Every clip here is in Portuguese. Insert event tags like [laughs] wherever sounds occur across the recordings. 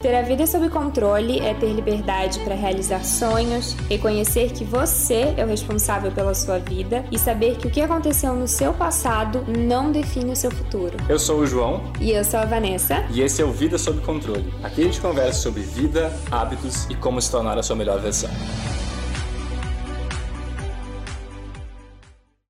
Ter a vida sob controle é ter liberdade para realizar sonhos, reconhecer que você é o responsável pela sua vida e saber que o que aconteceu no seu passado não define o seu futuro. Eu sou o João. E eu sou a Vanessa. E esse é o Vida Sob Controle. Aqui a gente conversa sobre vida, hábitos e como se tornar a sua melhor versão.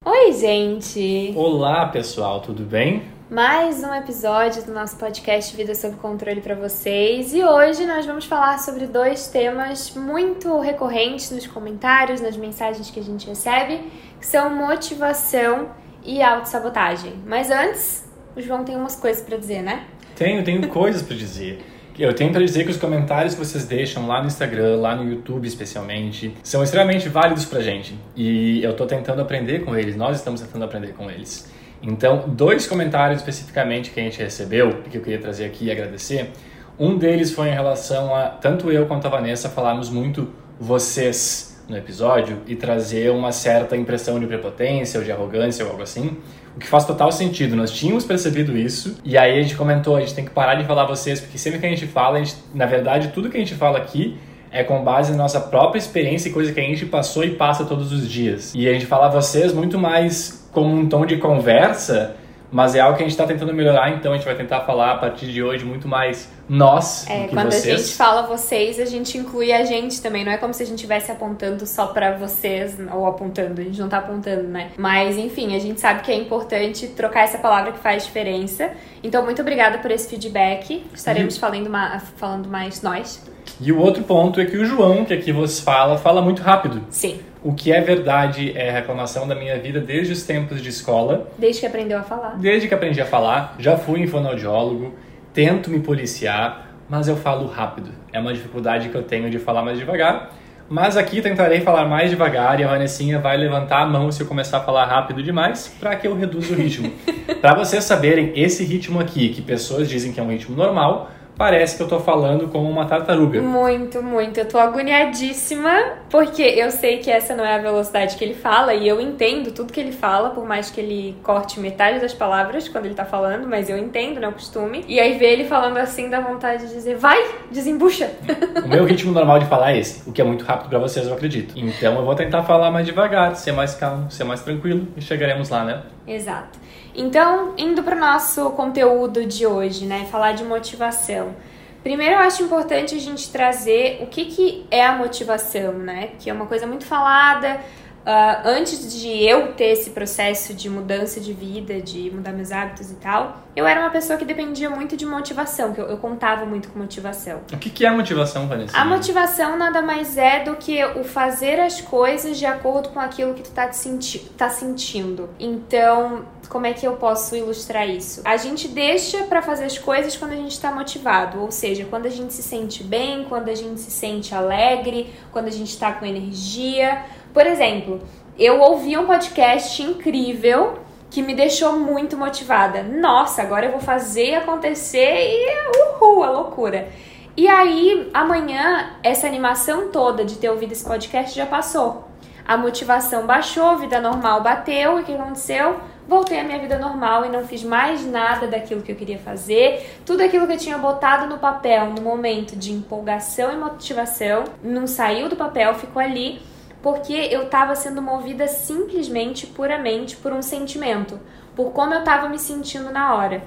Oi, gente! Olá, pessoal, tudo bem? Mais um episódio do nosso podcast Vida sob Controle para vocês. E hoje nós vamos falar sobre dois temas muito recorrentes nos comentários, nas mensagens que a gente recebe, que são motivação e autossabotagem. Mas antes, o João tem umas coisas para dizer, né? Tenho, tenho [laughs] coisas para dizer. Eu tenho para dizer que os comentários que vocês deixam lá no Instagram, lá no YouTube especialmente, são extremamente válidos pra gente. E eu tô tentando aprender com eles, nós estamos tentando aprender com eles. Então, dois comentários especificamente que a gente recebeu, que eu queria trazer aqui e agradecer. Um deles foi em relação a tanto eu quanto a Vanessa falarmos muito vocês no episódio e trazer uma certa impressão de prepotência ou de arrogância ou algo assim. O que faz total sentido. Nós tínhamos percebido isso e aí a gente comentou, a gente tem que parar de falar vocês, porque sempre que a gente fala, a gente, na verdade, tudo que a gente fala aqui é com base na nossa própria experiência e coisa que a gente passou e passa todos os dias. E a gente fala vocês muito mais como um tom de conversa, mas é algo que a gente está tentando melhorar, então a gente vai tentar falar a partir de hoje muito mais nós é, do que quando vocês. a gente fala vocês, a gente inclui a gente também. Não é como se a gente estivesse apontando só para vocês ou apontando. A gente não tá apontando, né? Mas enfim, a gente sabe que é importante trocar essa palavra que faz diferença. Então, muito obrigada por esse feedback. Estaremos e... falando, falando mais nós. E o outro ponto é que o João, que aqui você fala, fala muito rápido. Sim. O que é verdade é reclamação da minha vida desde os tempos de escola. Desde que aprendeu a falar. Desde que aprendi a falar. Já fui em fonoaudiólogo, tento me policiar, mas eu falo rápido. É uma dificuldade que eu tenho de falar mais devagar. Mas aqui tentarei falar mais devagar e a Vanessinha vai levantar a mão se eu começar a falar rápido demais para que eu reduza o ritmo. [laughs] para vocês saberem, esse ritmo aqui, que pessoas dizem que é um ritmo normal, parece que eu tô falando como uma tartaruga. Muito, muito. Eu tô agoniadíssima, porque eu sei que essa não é a velocidade que ele fala e eu entendo tudo que ele fala, por mais que ele corte metade das palavras quando ele tá falando, mas eu entendo, não é o costume. E aí ver ele falando assim dá vontade de dizer, vai, desembucha. [laughs] O meu ritmo normal de falar é esse, o que é muito rápido para vocês, eu acredito. Então eu vou tentar falar mais devagar, ser mais calmo, ser mais tranquilo e chegaremos lá, né? Exato. Então, indo para o nosso conteúdo de hoje, né, falar de motivação. Primeiro, eu acho importante a gente trazer o que, que é a motivação, né? Que é uma coisa muito falada, Uh, antes de eu ter esse processo de mudança de vida, de mudar meus hábitos e tal, eu era uma pessoa que dependia muito de motivação, que eu, eu contava muito com motivação. O que, que é motivação, Vanessa? A motivação nada mais é do que o fazer as coisas de acordo com aquilo que tu tá, senti tá sentindo. Então, como é que eu posso ilustrar isso? A gente deixa para fazer as coisas quando a gente está motivado, ou seja, quando a gente se sente bem, quando a gente se sente alegre, quando a gente está com energia por exemplo, eu ouvi um podcast incrível que me deixou muito motivada. Nossa, agora eu vou fazer acontecer e uhul, a loucura. E aí, amanhã, essa animação toda de ter ouvido esse podcast já passou. A motivação baixou, a vida normal bateu, e o que aconteceu? Voltei à minha vida normal e não fiz mais nada daquilo que eu queria fazer. Tudo aquilo que eu tinha botado no papel no momento de empolgação e motivação não saiu do papel, ficou ali porque eu estava sendo movida simplesmente, puramente por um sentimento, por como eu estava me sentindo na hora.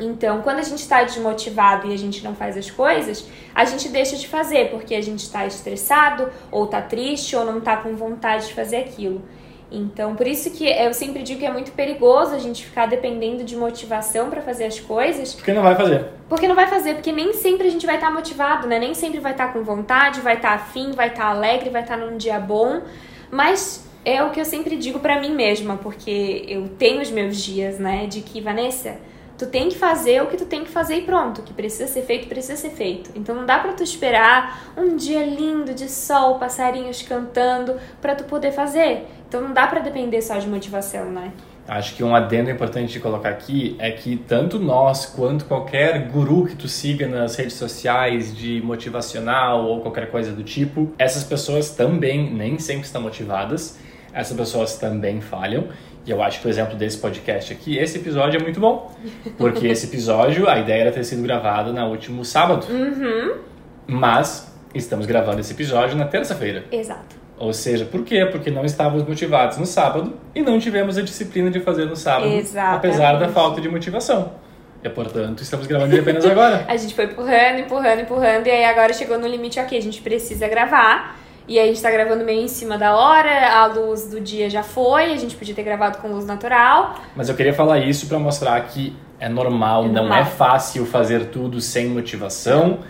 Então, quando a gente está desmotivado e a gente não faz as coisas, a gente deixa de fazer porque a gente está estressado, ou está triste, ou não está com vontade de fazer aquilo. Então, por isso que eu sempre digo que é muito perigoso a gente ficar dependendo de motivação para fazer as coisas. Porque não vai fazer. Porque não vai fazer, porque nem sempre a gente vai estar tá motivado, né? Nem sempre vai estar tá com vontade, vai estar tá afim, vai estar tá alegre, vai estar tá num dia bom. Mas é o que eu sempre digo para mim mesma, porque eu tenho os meus dias, né? De que, Vanessa, tu tem que fazer o que tu tem que fazer e pronto. O que precisa ser feito, precisa ser feito. Então não dá pra tu esperar um dia lindo de sol, passarinhos cantando, para tu poder fazer. Então não dá para depender só de motivação, né? Acho que um adendo importante de colocar aqui é que tanto nós quanto qualquer guru que tu siga nas redes sociais de motivacional ou qualquer coisa do tipo, essas pessoas também nem sempre estão motivadas, essas pessoas também falham E eu acho que o exemplo desse podcast aqui, esse episódio é muito bom. Porque esse episódio, a ideia era ter sido gravado no último sábado. Uhum. Mas estamos gravando esse episódio na terça-feira. Exato. Ou seja, por quê? Porque não estávamos motivados no sábado e não tivemos a disciplina de fazer no sábado, Exatamente. apesar da falta de motivação. E, portanto, estamos gravando ele apenas agora. [laughs] A gente foi empurrando, empurrando, empurrando, e aí agora chegou no limite, ok, a gente precisa gravar. E a gente tá gravando meio em cima da hora, a luz do dia já foi, a gente podia ter gravado com luz natural. Mas eu queria falar isso para mostrar que é normal, É não normal. é fácil fazer tudo sem motivação,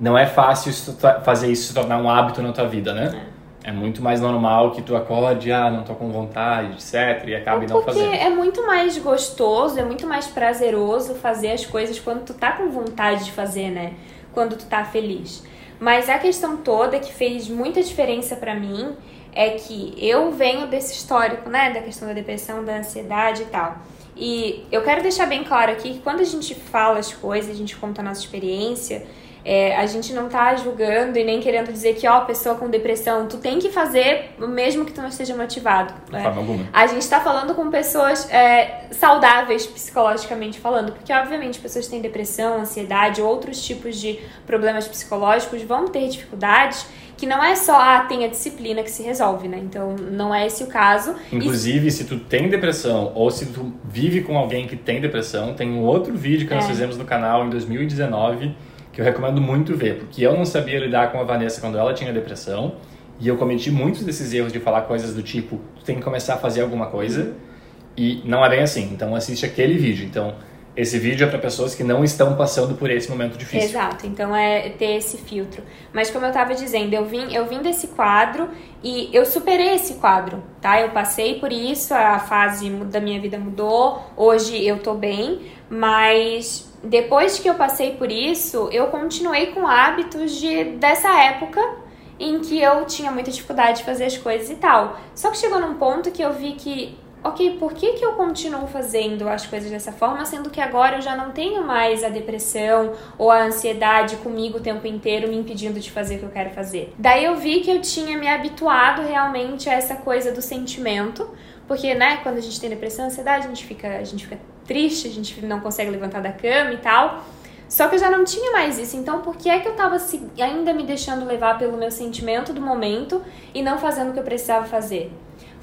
não é fácil fazer isso se tornar um hábito na tua vida, né? É. muito mais normal que tu acorde, ah, não tô com vontade, etc, e acabe não Porque fazendo. é muito mais gostoso, é muito mais prazeroso fazer as coisas quando tu tá com vontade de fazer, né? Quando tu tá feliz. Mas a questão toda que fez muita diferença pra mim é que eu venho desse histórico, né, da questão da depressão, da ansiedade e tal. E eu quero deixar bem claro aqui que quando a gente fala as coisas, a gente conta a nossa experiência, é, a gente não tá julgando e nem querendo dizer que, ó, pessoa com depressão, tu tem que fazer mesmo que tu não esteja motivado. Né? A gente tá falando com pessoas é, saudáveis psicologicamente falando, porque obviamente pessoas que têm depressão, ansiedade, outros tipos de problemas psicológicos vão ter dificuldades que não é só ah, tem a disciplina que se resolve, né? Então não é esse o caso. E Inclusive, se tu tem depressão ou se tu vive com alguém que tem depressão, tem um outro vídeo que nós É. fizemos no canal em 2019 que eu recomendo muito ver, porque eu não sabia lidar com a Vanessa quando ela tinha depressão e eu cometi muitos desses erros de falar coisas do tipo, tu tem que começar a fazer alguma coisa e não é bem assim. Então assiste aquele vídeo. Então esse vídeo é para pessoas que não estão passando por esse momento difícil. Exato, então é ter esse filtro. Mas como eu tava dizendo, eu vim, eu vim desse quadro e eu superei esse quadro, tá? Eu passei por isso, a fase da minha vida mudou, hoje eu tô bem, mas depois que eu passei por isso, eu continuei com hábitos de dessa época em que eu tinha muita dificuldade de fazer as coisas e tal. Só que chegou num ponto que eu vi que ok, por que, que eu continuo fazendo as coisas dessa forma, sendo que agora eu já não tenho mais a depressão ou a ansiedade comigo o tempo inteiro me impedindo de fazer o que eu quero fazer? Daí eu vi que eu tinha me habituado realmente a essa coisa do sentimento, porque, né, quando a gente tem depressão, ansiedade, a gente fica, a gente fica triste, a gente não consegue levantar da cama e tal. Só que eu já não tinha mais isso, então por que é que eu tava ainda me deixando levar pelo meu sentimento do momento e não fazendo o que eu precisava fazer?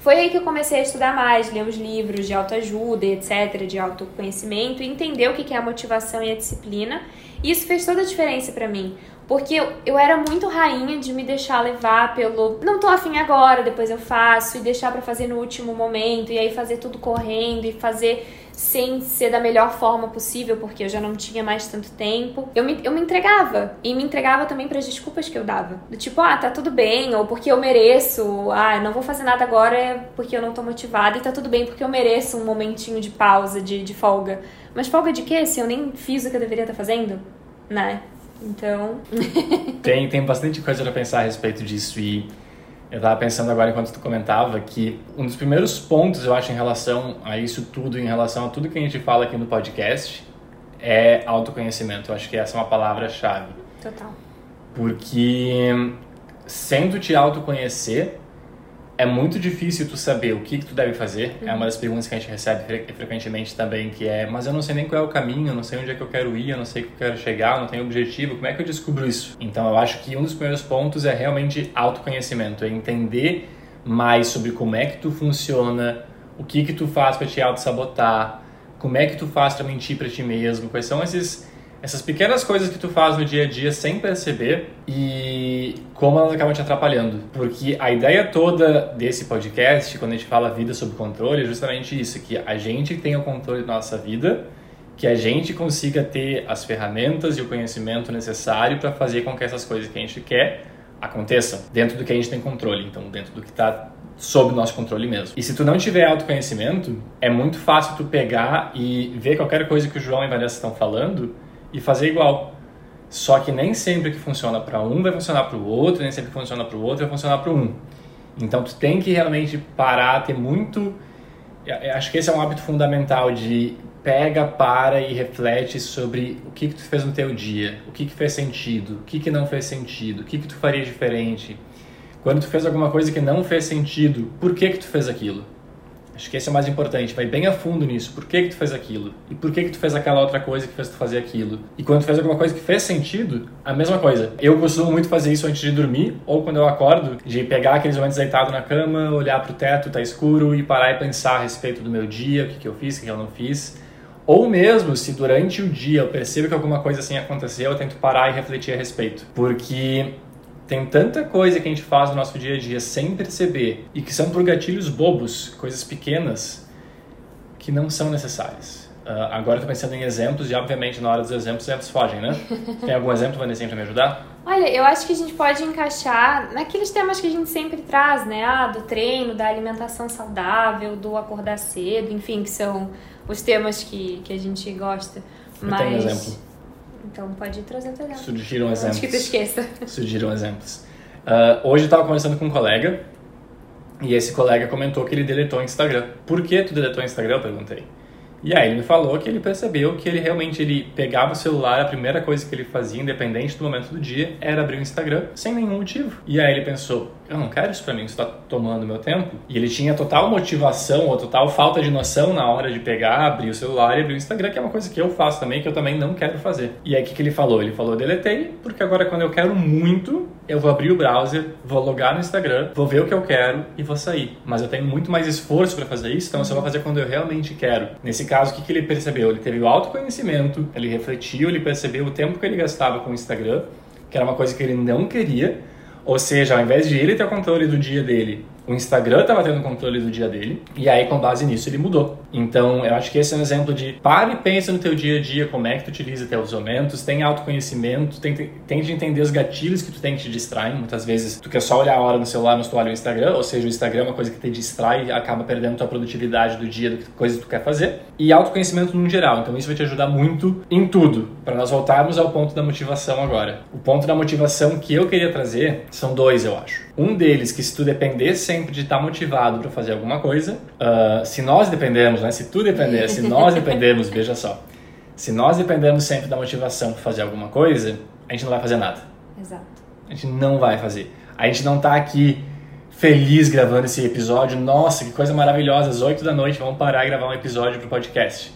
Foi aí que eu comecei a estudar mais, ler os livros de autoajuda, etc., de autoconhecimento, e entender o que é a motivação e a disciplina. E isso fez toda a diferença pra mim. Porque eu, eu era muito rainha de me deixar levar pelo não tô afim agora, depois eu faço, e deixar pra fazer no último momento, e aí fazer tudo correndo, e fazer sem ser da melhor forma possível, porque eu já não tinha mais tanto tempo. Eu me, eu me entregava. E me entregava também para as desculpas que eu dava. Do tipo, ah, tá tudo bem, ou porque eu mereço, ah, não vou fazer nada agora porque eu não tô motivada, e tá tudo bem porque eu mereço um momentinho de pausa, de, de folga. Mas folga de quê? Se eu nem fiz o que eu deveria estar fazendo? Né? Então. [laughs] Tem, tem bastante coisa para pensar a respeito disso e eu tava pensando agora enquanto tu comentava que um dos primeiros pontos, eu acho, em relação a isso tudo, em relação a tudo que a gente fala aqui no podcast, é autoconhecimento. Eu acho que essa é uma palavra-chave. Total. Porque sem tu te autoconhecer, é muito difícil tu saber o que, que tu deve fazer. É uma das perguntas que a gente recebe fre- frequentemente também, que é, mas eu não sei nem qual é o caminho, eu não sei onde é que eu quero ir, eu não sei o que eu quero chegar, eu não tenho objetivo, como é que eu descubro isso? Então eu acho que um dos primeiros pontos é realmente autoconhecimento, é entender mais sobre como é que tu funciona, o que que tu faz para te auto-sabotar, como é que tu faz para mentir para ti mesmo, quais são esses essas pequenas coisas que tu faz no dia a dia sem perceber e como elas acabam te atrapalhando. Porque a ideia toda desse podcast, quando a gente fala vida sob controle, é justamente isso, que a gente tenha o controle da nossa vida, que a gente consiga ter as ferramentas e o conhecimento necessário para fazer com que essas coisas que a gente quer aconteçam dentro do que a gente tem controle, então dentro do que está sob nosso controle mesmo. E se tu não tiver autoconhecimento, é muito fácil tu pegar e ver qualquer coisa que o João e a Vanessa estão falando e fazer igual. Só que nem sempre que funciona para um vai funcionar para o outro, nem sempre que funciona para o outro vai funcionar para um. Então tu tem que realmente parar, ter muito. eu- eu Acho que esse é um hábito fundamental de pega, para e reflete sobre o que que tu fez no teu dia, o que que fez sentido, o que que não fez sentido, o que que tu faria diferente. Quando tu fez alguma coisa que não fez sentido, por que que tu fez aquilo? Acho que esse é o mais importante. Vai bem a fundo nisso. Por que, que tu fez aquilo? E por que, que tu fez aquela outra coisa que fez tu fazer aquilo? E quando tu fez alguma coisa que fez sentido, a mesma coisa. Eu costumo muito fazer isso antes de dormir ou quando eu acordo, de pegar aqueles momentos deitado na cama, olhar pro teto, tá escuro e parar e pensar a respeito do meu dia, o que, que eu fiz, o que, que eu não fiz. Ou mesmo se durante o dia eu percebo que alguma coisa assim aconteceu, eu tento parar e refletir a respeito. Porque tem tanta coisa que a gente faz no nosso dia a dia sem perceber e que são por gatilhos bobos, coisas pequenas, que não são necessárias. Uh, agora estou pensando em exemplos e, obviamente, na hora dos exemplos, os exemplos fogem, né? [laughs] Tem algum exemplo, Vanessa, para me ajudar? Olha, eu acho que a gente pode encaixar naqueles temas que a gente sempre traz, né? Ah, do treino, da alimentação saudável, do acordar cedo, enfim, que são os temas que, que a gente gosta. Eu Mas... tenho um exemplo. Então pode trazer exemplo. Surgiram exemplos. Acho que tu esqueça. Surgiram exemplos. Uh, hoje eu estava conversando com um colega e esse colega comentou que ele deletou o Instagram. Por que tu deletou o Instagram? Eu perguntei. E aí ele me falou que ele percebeu que ele realmente ele pegava o celular, a primeira coisa que ele fazia, independente do momento do dia, era abrir o Instagram sem nenhum motivo. E aí ele pensou, eu não quero isso pra mim, isso tá tomando meu tempo. E ele tinha total motivação ou total falta de noção na hora de pegar, abrir o celular e abrir o Instagram, que é uma coisa que eu faço também, que eu também não quero fazer. E aí o que, que ele falou? Ele falou, deletei, porque agora quando eu quero muito, eu vou abrir o browser, vou logar no Instagram, vou ver o que eu quero e vou sair. Mas eu tenho muito mais esforço para fazer isso, então eu só vou fazer quando eu realmente quero. Nesse caso, o que, que ele percebeu? Ele teve o autoconhecimento, ele refletiu, ele percebeu o tempo que ele gastava com o Instagram, que era uma coisa que ele não queria, ou seja, ao invés de ele ter o controle do dia dele, o Instagram estava tendo controle do dia dele, e aí com base nisso ele mudou. Então, eu acho que esse é um exemplo de pare e pensa no teu dia a dia, como é que tu utiliza teus momentos, tem autoconhecimento, de entender os gatilhos que tu tem que te distraem. Muitas vezes tu quer só olhar a hora no celular, mas tu olha o Instagram, ou seja, o Instagram é uma coisa que te distrai e acaba perdendo tua produtividade do dia, do coisa que tu quer fazer. E autoconhecimento no geral. Então, isso vai te ajudar muito em tudo. Para nós voltarmos ao ponto da motivação agora. O ponto da motivação que eu queria trazer são dois, eu acho. Um deles, que se tu depender sempre de estar motivado para fazer alguma coisa, uh, se nós dependermos, né? Se tu depender, se nós [laughs] dependermos, veja só. Se nós dependermos sempre da motivação para fazer alguma coisa, a gente não vai fazer nada. Exato. A gente não vai fazer. A gente não está aqui feliz gravando esse episódio. Nossa, que coisa maravilhosa, às 8 da noite vamos parar e gravar um episódio para o podcast.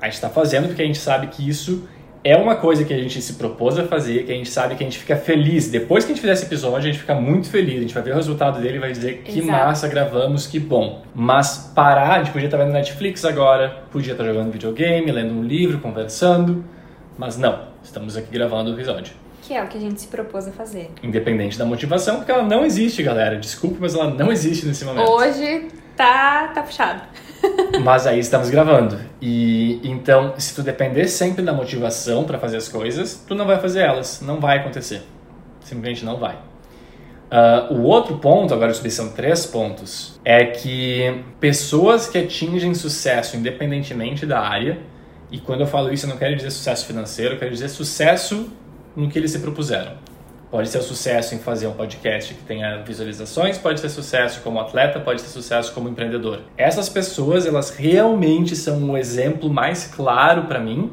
A gente está fazendo porque a gente sabe que isso é uma coisa que a gente se propôs a fazer, que a gente sabe que a gente fica feliz. Depois que a gente fizer esse episódio, a gente fica muito feliz. A gente vai ver o resultado dele e vai dizer que Exato. massa, gravamos, que bom. Mas parar, a gente podia estar vendo Netflix agora, podia estar jogando videogame, lendo um livro, conversando. Mas não, estamos aqui gravando o episódio. Que é o que a gente se propôs a fazer. Independente da motivação, porque ela não existe, galera. Desculpe, mas ela não existe nesse momento. Hoje tá, tá puxado. [laughs] Mas aí estamos gravando. E então, se tu depender sempre da motivação para fazer as coisas, tu não vai fazer elas. Não vai acontecer. Simplesmente não vai. Uh, o outro ponto, agora isso são três pontos, é que pessoas que atingem sucesso independentemente da área, e quando eu falo isso eu não quero dizer sucesso financeiro, eu quero dizer sucesso no que eles se propuseram. Pode ser sucesso em fazer um podcast que tenha visualizações, pode ser sucesso como atleta, pode ser sucesso como empreendedor. Essas pessoas, elas realmente são um exemplo mais claro para mim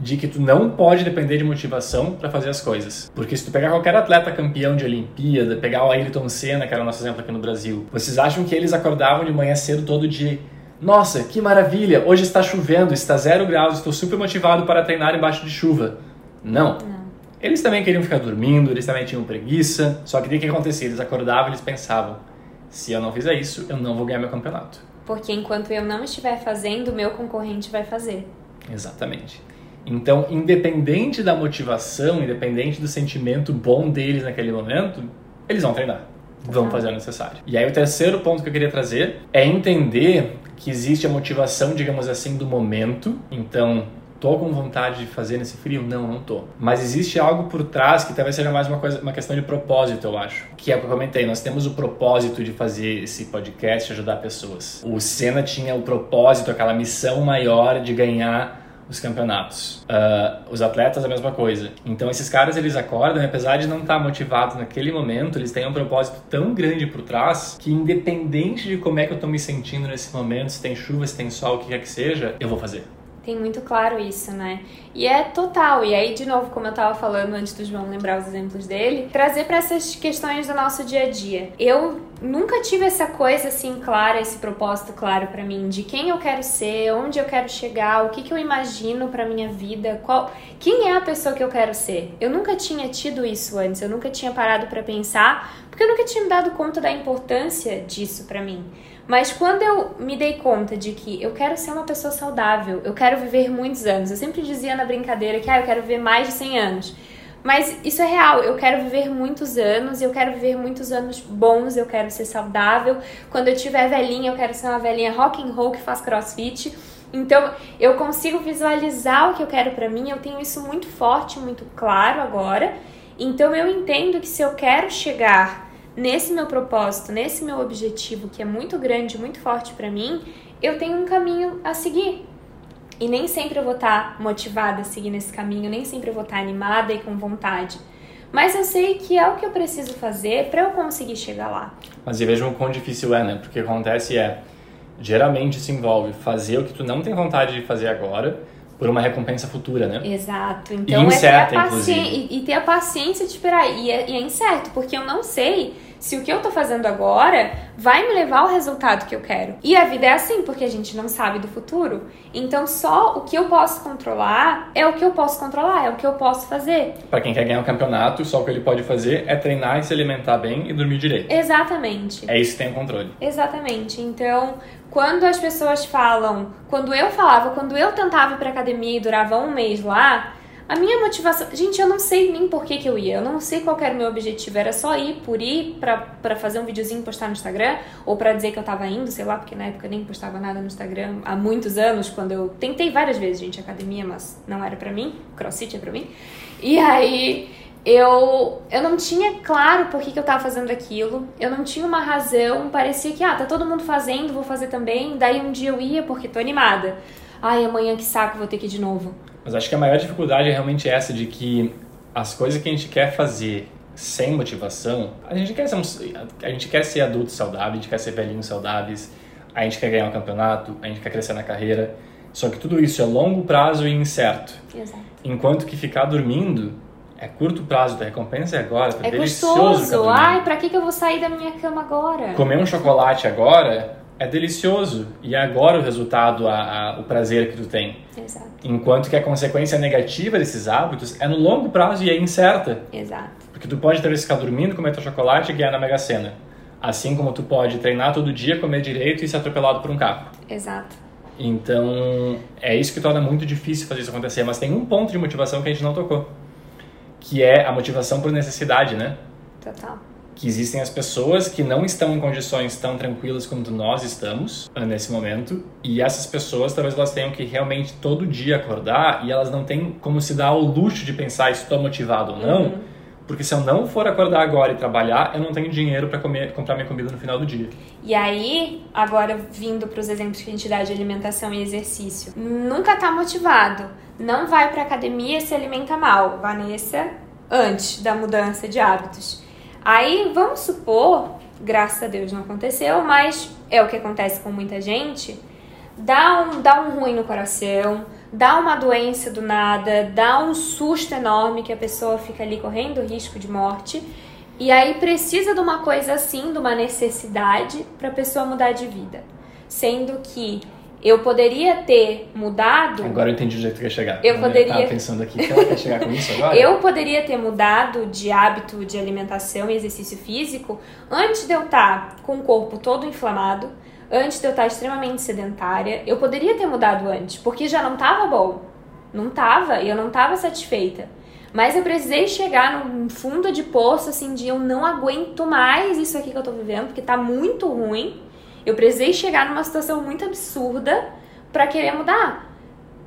de que tu não pode depender de motivação para fazer as coisas. Porque se tu pegar qualquer atleta campeão de Olimpíada, pegar o Ayrton Senna, que era o nosso exemplo aqui no Brasil, vocês acham que eles acordavam de manhã cedo todo dia? Nossa, que maravilha! Hoje está chovendo, está zero graus, estou super motivado para treinar embaixo de chuva. Não. não. Eles também queriam ficar dormindo, eles também tinham preguiça. Só que o que acontecia? Eles acordavam e eles pensavam: se eu não fizer isso, eu não vou ganhar meu campeonato. Porque enquanto eu não estiver fazendo, o meu concorrente vai fazer. Exatamente. Então, independente da motivação, independente do sentimento bom deles naquele momento, eles vão treinar. Vão fazer o necessário. E aí, o terceiro ponto que eu queria trazer é entender que existe a motivação, digamos assim, do momento. Então, Tô com vontade de fazer nesse frio? Não, não tô. Mas existe algo por trás que talvez seja mais uma, coisa, uma questão de propósito, eu acho. Que é o que eu comentei, nós temos o propósito de fazer esse podcast ajudar pessoas. O Senna tinha o propósito, aquela missão maior de ganhar os campeonatos. Uh, os atletas a mesma coisa. Então esses caras eles acordam, apesar de não estar motivados naquele momento, eles têm um propósito tão grande por trás que independente de como é que eu estou me sentindo nesse momento, se tem chuva, se tem sol, o que quer que seja, eu vou fazer. Tem muito claro isso, né? E é total. E aí, de novo, como eu tava falando antes do João lembrar os exemplos dele, trazer para essas questões do nosso dia a dia. Eu nunca tive essa coisa assim clara, esse propósito claro para mim de quem eu quero ser, onde eu quero chegar, o que, que eu imagino para minha vida, qual, quem é a pessoa que eu quero ser. Eu nunca tinha tido isso antes, eu nunca tinha parado para pensar, porque eu nunca tinha me dado conta da importância disso para mim. Mas quando eu me dei conta de que eu quero ser uma pessoa saudável, eu quero viver muitos anos. Eu sempre dizia na brincadeira que ah, eu quero viver mais de 100 anos. Mas isso é real, eu quero viver muitos anos, eu quero viver muitos anos bons, eu quero ser saudável. Quando eu tiver velhinha, eu quero ser uma velhinha rock and roll que faz crossfit. Então, eu consigo visualizar o que eu quero para mim, eu tenho isso muito forte, muito claro agora. Então, eu entendo que se eu quero chegar nesse meu propósito, nesse meu objetivo que é muito grande, muito forte para mim, eu tenho um caminho a seguir. E nem sempre eu vou estar tá motivada a seguir nesse caminho, nem sempre eu vou estar tá animada e com vontade. Mas eu sei que é o que eu preciso fazer para eu conseguir chegar lá. Mas e veja o quão difícil é, né? Porque o que acontece é, geralmente se envolve fazer o que tu não tem vontade de fazer agora por uma recompensa futura, né? Exato. Então e incerta, é ter a paciência, e, ter a paciência de esperar. E é, e é incerto, porque eu não sei se o que eu tô fazendo agora vai me levar ao resultado que eu quero. E a vida é assim, porque a gente não sabe do futuro. Então só o que eu posso controlar é o que eu posso controlar, é o que eu posso fazer. Para quem quer ganhar um campeonato, só o que ele pode fazer é treinar e se alimentar bem e dormir direito. Exatamente. É isso que tem o controle. Exatamente. Então, quando as pessoas falam, quando eu falava, quando eu tentava ir pra academia e durava um mês lá, a minha motivação. Gente, eu não sei nem por que, que eu ia. Eu não sei qual era o meu objetivo. Era só ir por ir pra, pra fazer um videozinho e postar no Instagram. Ou pra dizer que eu tava indo, sei lá, porque na época eu nem postava nada no Instagram há muitos anos. Quando eu tentei várias vezes, gente, academia, mas não era pra mim. Crossfit é pra mim. E aí eu, eu não tinha claro por que, que eu tava fazendo aquilo, eu não tinha uma razão, parecia que, ah, tá todo mundo fazendo, vou fazer também, daí um dia eu ia porque tô animada. Ai, amanhã que saco, vou ter que ir de novo. Mas acho que a maior dificuldade é realmente essa de que as coisas que a gente quer fazer sem motivação, a gente quer ser, a gente quer ser adultos saudáveis, a gente quer ser velhinhos saudáveis, a gente quer ganhar um campeonato, a gente quer crescer na carreira. Só que tudo isso é longo prazo e incerto. Exato. Enquanto que ficar dormindo é curto prazo, da recompensa é agora, tá é delicioso. Gostoso. Ai, pra que, que eu vou sair da minha cama agora? Comer um chocolate agora é delicioso e é agora o resultado, a, a, o prazer que tu tem. Exato. Enquanto que a consequência negativa desses hábitos é no longo prazo e é incerta. Exato. Porque tu pode talvez ficar dormindo, comer teu chocolate e ganhar na Mega Sena. Assim como tu pode treinar todo dia, comer direito e ser atropelado por um carro. Exato. Então, é isso que torna muito difícil fazer isso acontecer. Mas tem um ponto de motivação que a gente não tocou. Que é a motivação por necessidade, né? Total que existem as pessoas que não estão em condições tão tranquilas quanto nós estamos ah, nesse momento e essas pessoas talvez elas tenham que realmente todo dia acordar e elas não têm como se dar o luxo de pensar estou motivado ou não uhum. porque se eu não for acordar agora e trabalhar eu não tenho dinheiro para comer comprar minha comida no final do dia e aí agora vindo para os exemplos que a gente dá de alimentação e exercício. Nunca tá motivado. Não vai para academia se alimenta mal. Vanessa antes da mudança de hábitos. Aí vamos supor, graças a Deus não aconteceu, mas é o que acontece com muita gente, dá um, dá um ruim no coração, dá uma doença do nada, dá um susto enorme que a pessoa fica ali correndo risco de morte. E aí precisa de uma coisa assim, de uma necessidade para a pessoa mudar de vida. Sendo que eu poderia ter mudado. Agora eu entendi o jeito que quer chegar. Eu poderia. Eu tava pensando aqui que ela quer chegar com isso [laughs] agora. eu poderia ter mudado de hábito de alimentação e exercício físico antes de eu estar com o corpo todo inflamado, antes de eu estar extremamente sedentária. Eu poderia ter mudado antes, porque já não estava bom. Não estava, e eu não estava satisfeita. Mas eu precisei chegar num fundo de poço, assim, de eu não aguento mais isso aqui que eu tô vivendo, porque tá muito ruim. Eu precisei chegar numa situação muito absurda para querer mudar.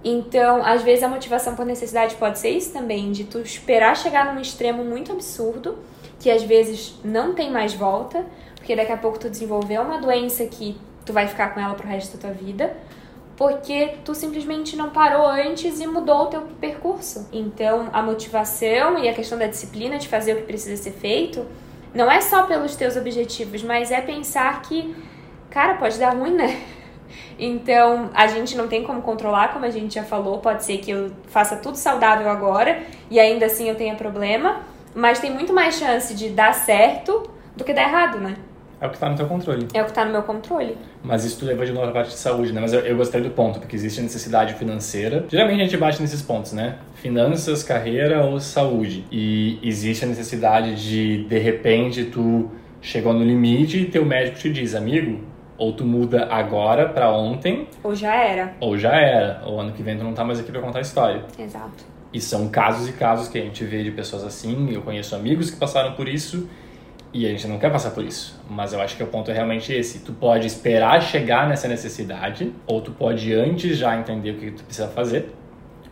Então, às vezes a motivação por necessidade pode ser isso também, de tu esperar chegar num extremo muito absurdo, que às vezes não tem mais volta, porque daqui a pouco tu desenvolveu uma doença que tu vai ficar com ela pro resto da tua vida, porque tu simplesmente não parou antes e mudou o teu percurso. Então, a motivação e a questão da disciplina de fazer o que precisa ser feito não é só pelos teus objetivos, mas é pensar que cara, pode dar ruim, né? [laughs] Então, a gente não tem como controlar, como a gente já falou. Pode ser que eu faça tudo saudável agora e ainda assim eu tenha problema, mas tem muito mais chance de dar certo do que dar errado, né? É o que está no teu controle. É o que está no meu controle. Mas isso tu leva de novo a parte de saúde, né? Mas eu, eu gostei do ponto, porque existe a necessidade financeira. Geralmente a gente bate nesses pontos, né? Finanças, carreira ou saúde. E existe a necessidade de, de repente, tu chegou no limite e teu médico te diz, amigo, ou tu muda agora para ontem. Ou já era. Ou já era. Ou ano que vem tu não tá mais aqui para contar a história. Exato. E são casos e casos que a gente vê de pessoas assim. Eu conheço amigos que passaram por isso e a gente não quer passar por isso. Mas eu acho que o ponto é realmente esse. Tu pode esperar chegar nessa necessidade, ou tu pode antes já entender o que tu precisa fazer.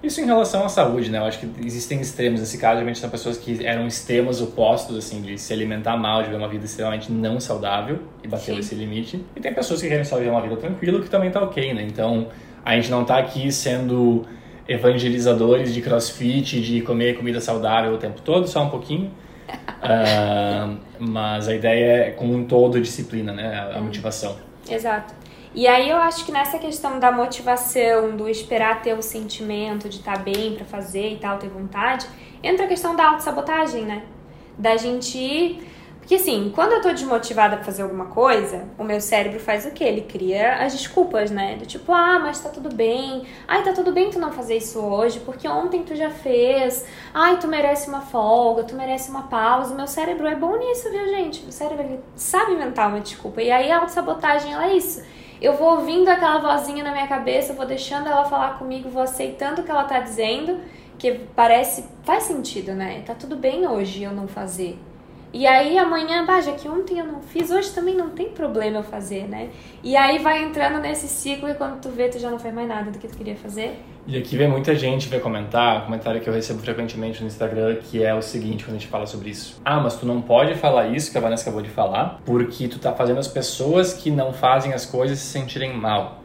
Isso em relação à saúde, né? Eu acho que existem extremos nesse caso. Realmente são pessoas que eram extremos opostos, assim, de se alimentar mal, de viver uma vida extremamente não saudável e bateu esse limite. E tem pessoas que querem só viver uma vida tranquila, que também tá ok, né? Então, a gente não tá aqui sendo evangelizadores de crossfit, de comer comida saudável o tempo todo, só um pouquinho uh, mas a ideia é, como um todo, disciplina, né? A, a motivação. Exato. E aí eu acho que nessa questão da motivação, do esperar ter o sentimento de estar tá bem para fazer e tal, ter vontade, entra a questão da autossabotagem, né? Da gente ir porque assim, quando eu tô desmotivada pra fazer alguma coisa, o meu cérebro faz o quê? Ele cria as desculpas, né? Do tipo, ah, mas tá tudo bem. Ai, tá tudo bem tu não fazer isso hoje, porque ontem tu já fez. Ai, tu merece uma folga, tu merece uma pausa. O meu cérebro é bom nisso, viu, gente? O cérebro ele sabe inventar uma desculpa. E aí a autossabotagem, ela é isso. Eu vou ouvindo aquela vozinha na minha cabeça, vou deixando ela falar comigo, vou aceitando o que ela tá dizendo, que parece. faz sentido, né? Tá tudo bem hoje eu não fazer. E aí amanhã, bah, já que ontem eu não fiz, hoje também não tem problema eu fazer, né? E aí vai entrando nesse ciclo e quando tu vê, tu já não faz mais nada do que tu queria fazer. E aqui vem muita gente ver comentar, um comentário que eu recebo frequentemente no Instagram, que é o seguinte, quando a gente fala sobre isso. Ah, mas tu não pode falar isso que a Vanessa acabou de falar, porque tu tá fazendo as pessoas que não fazem as coisas se sentirem mal.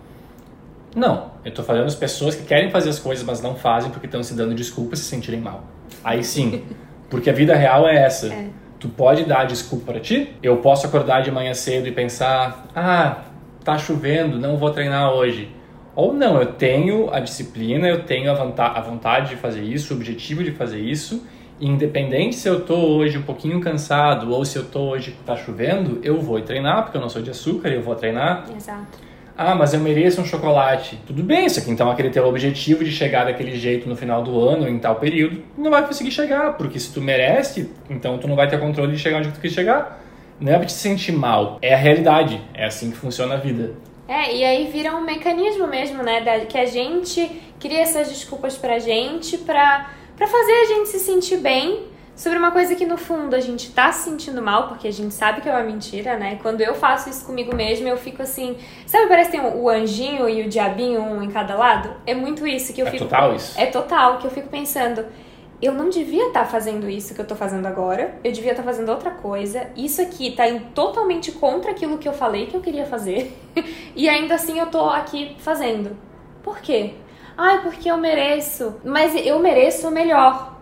Não, eu tô fazendo as pessoas que querem fazer as coisas, mas não fazem porque estão se dando desculpas se sentirem mal. Aí sim, porque a vida real é essa. É Tu pode dar desculpa para ti? Eu posso acordar de manhã cedo e pensar: ah, tá chovendo, não vou treinar hoje. Ou não, eu tenho a disciplina, eu tenho a, a vontade de fazer isso, o objetivo de fazer isso. independente se eu tô hoje um pouquinho cansado ou se eu tô hoje tá chovendo, eu vou treinar, porque eu não sou de açúcar eu vou treinar. Exato. Ah, mas eu mereço um chocolate. Tudo bem, isso aqui então aquele teu objetivo de chegar daquele jeito no final do ano, em tal período, não vai conseguir chegar, porque se tu merece, então tu não vai ter controle de chegar onde tu quer chegar. Não é pra te sentir mal, é a realidade, é assim que funciona a vida. É, e aí vira um mecanismo mesmo, né, da, que a gente cria essas desculpas pra gente, pra, pra fazer a gente se sentir bem, sobre uma coisa que no fundo a gente tá se sentindo mal, porque a gente sabe que é uma mentira, né? Quando eu faço isso comigo mesma, eu fico assim. Sabe, parece que tem o anjinho e o diabinho, um em cada lado? É muito isso que eu é fico. É total isso? É total, que eu fico pensando. Eu não devia estar tá fazendo isso que eu tô fazendo agora. Eu devia estar tá fazendo outra coisa. Isso aqui tá indo totalmente contra aquilo que eu falei que eu queria fazer. [laughs] e ainda assim eu tô aqui fazendo. Por quê? Ai, porque eu mereço. Mas eu mereço o melhor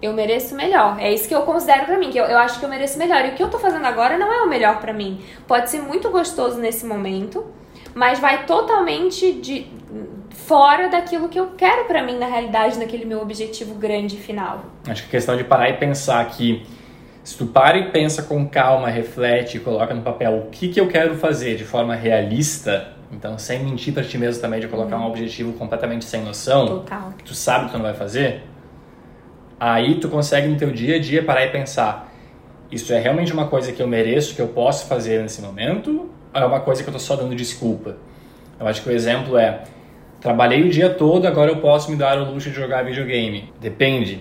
eu mereço melhor. É isso que eu considero para mim, que eu, eu acho que eu mereço melhor. E o que eu tô fazendo agora não é o melhor para mim. Pode ser muito gostoso nesse momento, mas vai totalmente de fora daquilo que eu quero para mim na realidade, naquele meu objetivo grande final. Acho que a questão de parar e pensar que se tu para e pensa com calma, reflete, coloca no papel o que que eu quero fazer de forma realista, então sem mentir para ti mesmo também de colocar um objetivo completamente sem noção, Total. que tu sabe que tu não vai fazer, Aí tu consegue no teu dia a dia parar e pensar, isso é realmente uma coisa que eu mereço, que eu posso fazer nesse momento, ou é uma coisa que eu tô só dando desculpa? Eu acho que o exemplo é, trabalhei o dia todo, agora eu posso me dar o luxo de jogar videogame. Depende.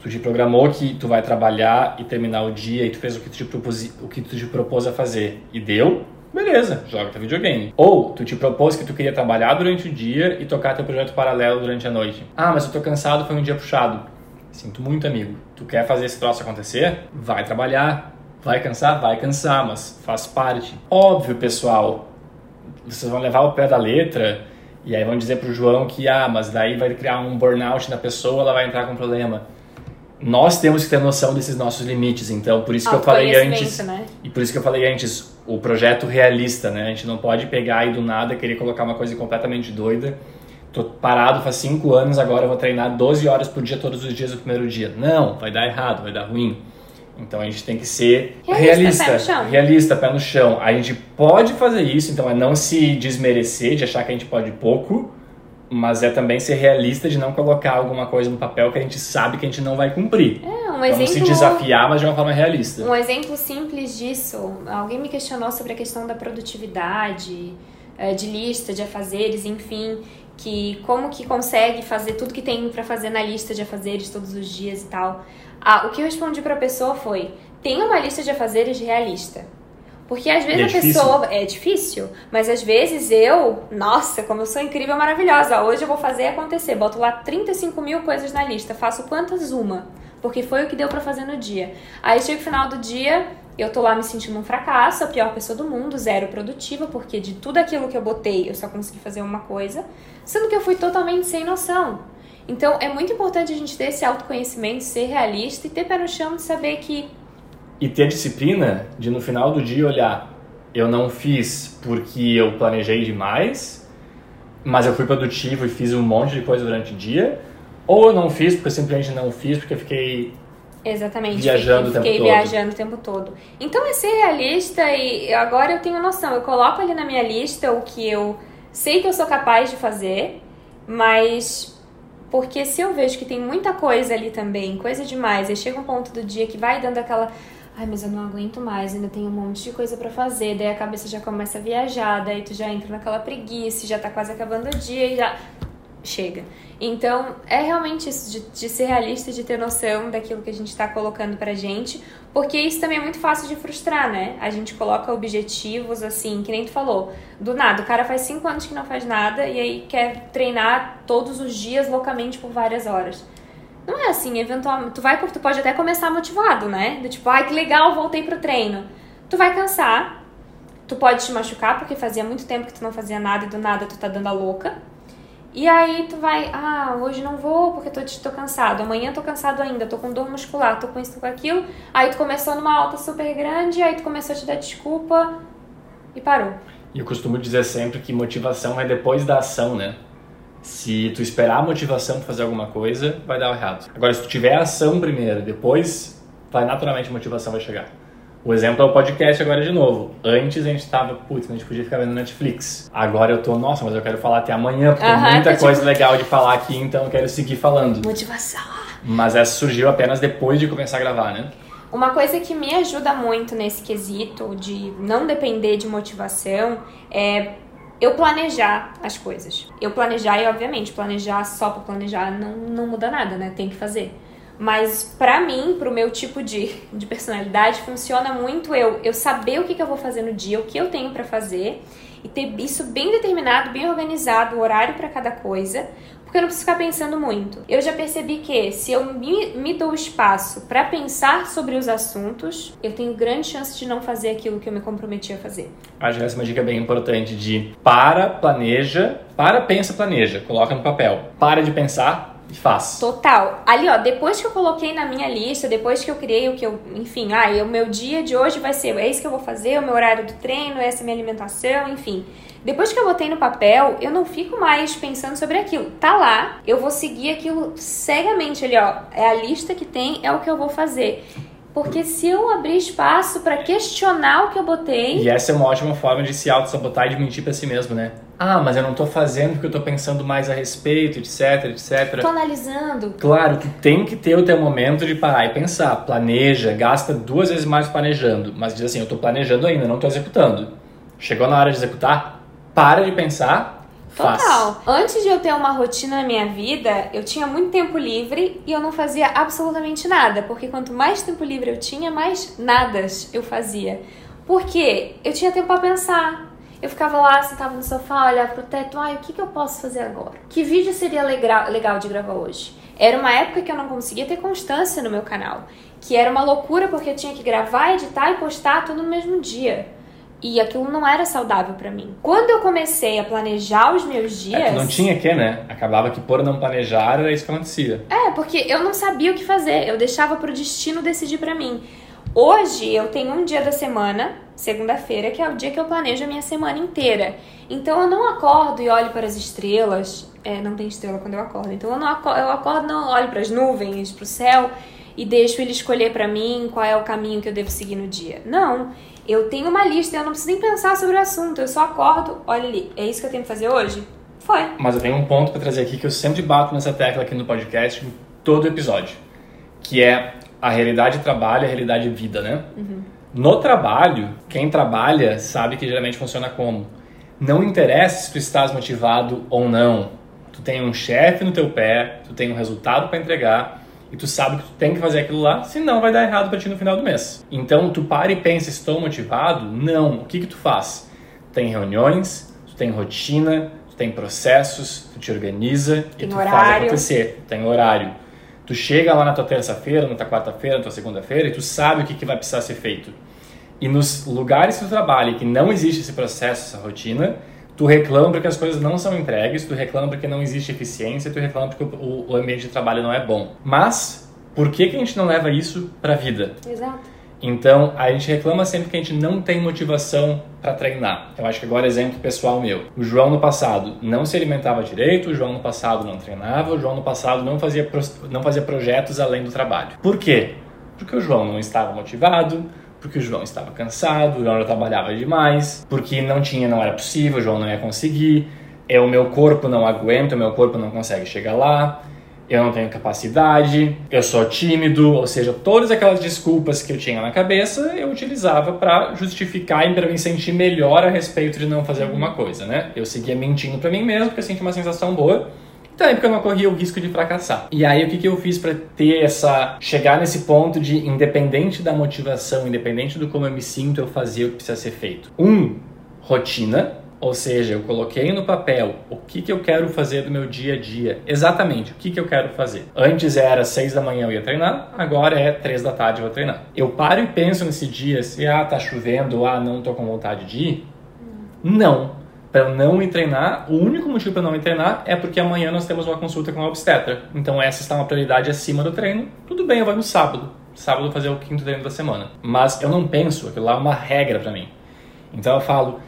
Tu te programou que tu vai trabalhar e terminar o dia e tu fez o que tu te propôs, o que tu te propôs a fazer e deu, beleza, joga teu videogame. Ou tu te propôs que tu queria trabalhar durante o dia e tocar teu projeto paralelo durante a noite. Ah, mas eu tô cansado, foi um dia puxado. Sinto muito, amigo. Tu quer fazer esse troço acontecer? Vai trabalhar. Vai cansar? Vai cansar, mas faz parte. Óbvio, pessoal. Vocês vão levar o pé da letra e aí vão dizer pro João que, ah, mas daí vai criar um burnout na pessoa, ela vai entrar com problema. Nós temos que ter noção desses nossos limites, então por isso que eu falei antes. Né? E por isso que eu falei antes, o projeto realista, né? A gente não pode pegar e do nada querer colocar uma coisa completamente doida tô parado faz 5 anos, agora vou treinar 12 horas por dia todos os dias no primeiro dia. Não, vai dar errado, vai dar ruim. Então a gente tem que ser Realista, realista, pé no chão. realista, pé no chão. A gente pode fazer isso, então é não se desmerecer de achar que a gente pode pouco, mas é também ser realista de não colocar alguma coisa no papel que a gente sabe que a gente não vai cumprir. É, um Vamos se exemplo. desafiar, mas de uma forma realista. Um exemplo simples disso, alguém me questionou sobre a questão da produtividade, eh, de lista de afazeres, enfim, que como que consegue fazer tudo que tem pra fazer na lista de afazeres todos os dias e tal. Ah, o que eu respondi pra pessoa foi: tenha uma lista de afazeres realista. Porque às vezes é a difícil? pessoa. É difícil, mas às vezes eu. Nossa, como eu sou incrível, maravilhosa. Hoje eu vou fazer acontecer. Boto lá 35 mil coisas na lista. Faço quantas? Uma. Porque foi o que deu pra fazer no dia. Aí chega o final do dia, eu tô lá me sentindo um fracasso, a pior pessoa do mundo, zero produtiva, porque de tudo aquilo que eu botei eu só consegui fazer uma coisa, sendo que eu fui totalmente sem noção. Então é muito importante a gente ter esse autoconhecimento, ser realista e ter pé no chão de saber que E ter a disciplina de no final do dia olhar, eu não fiz porque eu planejei demais, mas eu fui produtivo e fiz um monte de coisa durante o dia, ou eu não fiz porque eu simplesmente não fiz porque eu fiquei Exatamente. Viajando o fiquei, tempo fiquei todo. viajando o tempo todo. Então é ser realista e agora eu tenho noção. Eu coloco ali na minha lista o que eu sei que eu sou capaz de fazer, mas porque se eu vejo que tem muita coisa ali também, coisa demais, aí chega um ponto do dia que vai dando aquela Ai, mas eu não aguento mais, ainda tenho um monte de coisa pra fazer. Daí a cabeça já começa a viajar, daí tu já entra naquela preguiça, já tá quase acabando o dia e já chega. Então, é realmente isso, de, de ser realista, de ter noção daquilo que a gente tá colocando pra gente, porque isso também é muito fácil de frustrar, né? A gente coloca objetivos assim, que nem tu falou, do nada, o cara faz cinco anos que não faz nada e aí quer treinar todos os dias loucamente por várias horas. Não é assim, eventualmente, tu vai, tu pode até começar motivado, né? Do tipo, ai que legal, voltei pro treino. Tu vai cansar, tu pode te machucar porque fazia muito tempo que tu não fazia nada e do nada tu tá dando a louca. E aí tu vai, ah, hoje não vou porque tô, tô cansado, amanhã tô cansado ainda, tô com dor muscular, tô com isso, tô com aquilo. Aí tu começou numa alta super grande, aí tu começou a te dar desculpa e parou. E eu costumo dizer sempre que motivação é depois da ação, né? Se tu esperar a motivação pra fazer alguma coisa, vai dar errado. Agora, se tu tiver a ação primeiro, depois, vai naturalmente a motivação vai chegar. O exemplo é o podcast agora de novo. Antes a gente tava, putz, a gente podia ficar vendo Netflix. Agora eu tô, nossa, mas eu quero falar até amanhã, porque Aham, tem muita tá coisa tipo- legal de falar aqui, então eu quero seguir falando. Motivação. Mas essa surgiu apenas depois de começar a gravar, né? Uma coisa que me ajuda muito nesse quesito de não depender de motivação é eu planejar as coisas. Eu planejar e, obviamente, planejar só pra planejar não, não muda nada, né? Tem que fazer. Mas pra mim, pro meu tipo de, de personalidade, funciona muito eu, eu saber o que, que eu vou fazer no dia, o que eu tenho pra fazer e ter isso bem determinado, bem organizado, o horário pra cada coisa, porque eu não preciso ficar pensando muito. Eu já percebi que se eu me, me dou espaço pra pensar sobre os assuntos, eu tenho grande chance de não fazer aquilo que eu me comprometi a fazer. Acho que essa é uma dica bem importante de para, planeja, para, pensa, planeja, coloca no papel. Para de pensar faz. Total. Ali, ó, depois que eu coloquei na minha lista, depois que eu criei o que eu, enfim, ah, o meu dia de hoje vai ser, é isso que eu vou fazer, o meu horário do treino, essa é minha alimentação, enfim. Depois que eu botei no papel, eu não fico mais pensando sobre aquilo. Tá lá, eu vou seguir aquilo cegamente ali, ó. É a lista que tem, é o que eu vou fazer. Porque se eu abrir espaço pra questionar o que eu botei, E essa é uma ótima forma de se auto-sabotar e de mentir pra si mesmo, né? Ah, mas eu não tô fazendo porque eu tô pensando mais a respeito, etc, etc. tô analisando. Claro, tu tem que ter o teu momento de parar e pensar. Planeja, gasta duas vezes mais planejando. Mas diz assim, eu tô planejando ainda, não tô executando. Chegou na hora de executar, para de pensar, faz. Total. Antes de eu ter uma rotina na minha vida, eu tinha muito tempo livre e eu não fazia absolutamente nada. Porque quanto mais tempo livre eu tinha, mais nadas eu fazia. Porque eu tinha tempo pra pensar. Eu ficava lá, sentava no sofá, olhava pro teto, ai, o que, que eu posso fazer agora? Que vídeo seria legal, legal de gravar hoje? Era uma época que eu não conseguia ter constância no meu canal. Que era uma loucura porque eu tinha que gravar, editar e postar tudo no mesmo dia. E aquilo não era saudável pra mim. Quando eu comecei a planejar os meus dias. É não tinha que, né? Acabava que por não planejar era isso que acontecia. É, porque eu não sabia o que fazer. Eu deixava pro destino decidir pra mim. Hoje eu tenho um dia da semana, segunda-feira, que é o dia que eu planejo a minha semana inteira. Então eu não acordo e olho para as estrelas. É, não tem estrela quando eu acordo. Então eu não acordo, eu acordo não olho para as nuvens, para o céu e deixo ele escolher para mim qual é o caminho que eu devo seguir no dia. Não. Eu tenho uma lista, eu não preciso nem pensar sobre o assunto, eu só acordo, olha ali, é isso que eu tenho que fazer hoje? Foi. Mas eu tenho um ponto para trazer aqui que eu sempre bato nessa tecla aqui no podcast, em todo episódio, que é a realidade trabalho e a realidade vida, né? Uhum. No trabalho, quem trabalha sabe que geralmente funciona como? Não interessa se tu estás motivado ou não. Tu tem um chefe no teu pé, tu tem um resultado para entregar, e tu sabe que tu tem que fazer aquilo lá, senão vai dar errado para ti no final do mês. Então tu para e pensa, estou motivado? Não. O que que tu faz? Tem reuniões, tu tem rotina, tu tem processos, tu te organiza tem e tu horário. faz acontecer. Tem horário. Tu chega lá na tua terça-feira, na tua quarta-feira, na tua segunda-feira e tu sabe o que, que vai precisar ser feito. E nos lugares que tu trabalha que não existe esse processo, essa rotina, tu reclama porque as coisas não são entregues, tu reclama porque não existe eficiência, tu reclama porque o, o ambiente de trabalho não é bom. Mas, por que, que a gente não leva isso para a vida? Exato. Então, a gente reclama sempre que a gente não tem motivação para treinar. Eu acho que agora exemplo pessoal meu. O João no passado não se alimentava direito, o João no passado não treinava, o João no passado não fazia, não fazia projetos além do trabalho. Por quê? Porque o João não estava motivado, porque o João estava cansado, o João já trabalhava demais, porque não tinha, não era possível, o João não ia conseguir, é o meu corpo não aguenta, o meu corpo não consegue chegar lá, eu não tenho capacidade, eu sou tímido, ou seja, todas aquelas desculpas que eu tinha na cabeça eu utilizava para justificar e para me sentir melhor a respeito de não fazer alguma coisa, né? Eu seguia mentindo para mim mesmo porque eu sentia uma sensação boa também porque eu não corria o risco de fracassar. E aí o que, que eu fiz para ter essa. chegar nesse ponto de, independente da motivação, independente do como eu me sinto, eu fazia o que precisa ser feito? Um, rotina. Ou seja, eu coloquei no papel o que, que eu quero fazer do meu dia a dia. Exatamente, o que, que eu quero fazer. Antes era seis da manhã eu ia treinar, agora é três da tarde eu vou treinar. Eu paro e penso nesse dia se, ah, tá chovendo, ah, não tô com vontade de ir. Não para eu não treinar, o único motivo para não treinar é porque amanhã nós temos uma consulta com a obstetra. Então essa está uma prioridade acima do treino. Tudo bem, eu vou no sábado. Sábado fazer o quinto treino da semana. Mas eu não penso, aquilo lá é uma regra para mim. Então eu falo,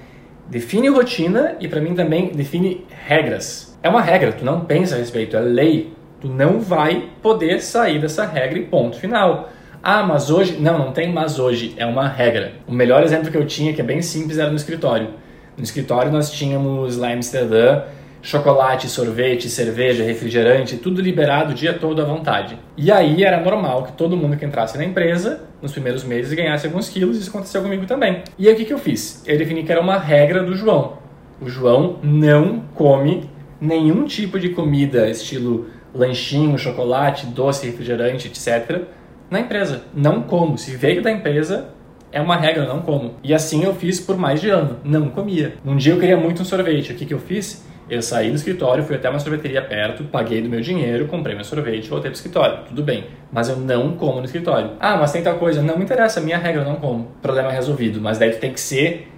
define rotina e para mim também define regras. É uma regra, tu não pensa a respeito, é lei. Tu não vai poder sair dessa regra e ponto final. Ah, mas hoje. Não, não tem mas hoje, é uma regra. O melhor exemplo que eu tinha, que é bem simples, era no escritório no escritório nós tínhamos lá em Amsterdã chocolate, sorvete, cerveja, refrigerante, tudo liberado o dia todo à vontade. E aí era normal que todo mundo que entrasse na empresa nos primeiros meses ganhasse alguns quilos, e isso aconteceu comigo também. E aí o que, que eu fiz? Eu defini que era uma regra do João. O João não come nenhum tipo de comida, estilo lanchinho, chocolate, doce, refrigerante, etc., na empresa. Não como. Se veio da empresa, é uma regra, não como. E assim eu fiz por mais de ano, não comia. Um dia eu queria muito um sorvete, o que, que eu fiz? Eu saí do escritório, fui até uma sorveteria perto, paguei do meu dinheiro, comprei meu sorvete, voltei pro escritório. Tudo bem, mas eu não como no escritório. Ah, mas tem tal coisa. Não me interessa, minha regra, eu não como. Problema resolvido, mas daí tu tem que ser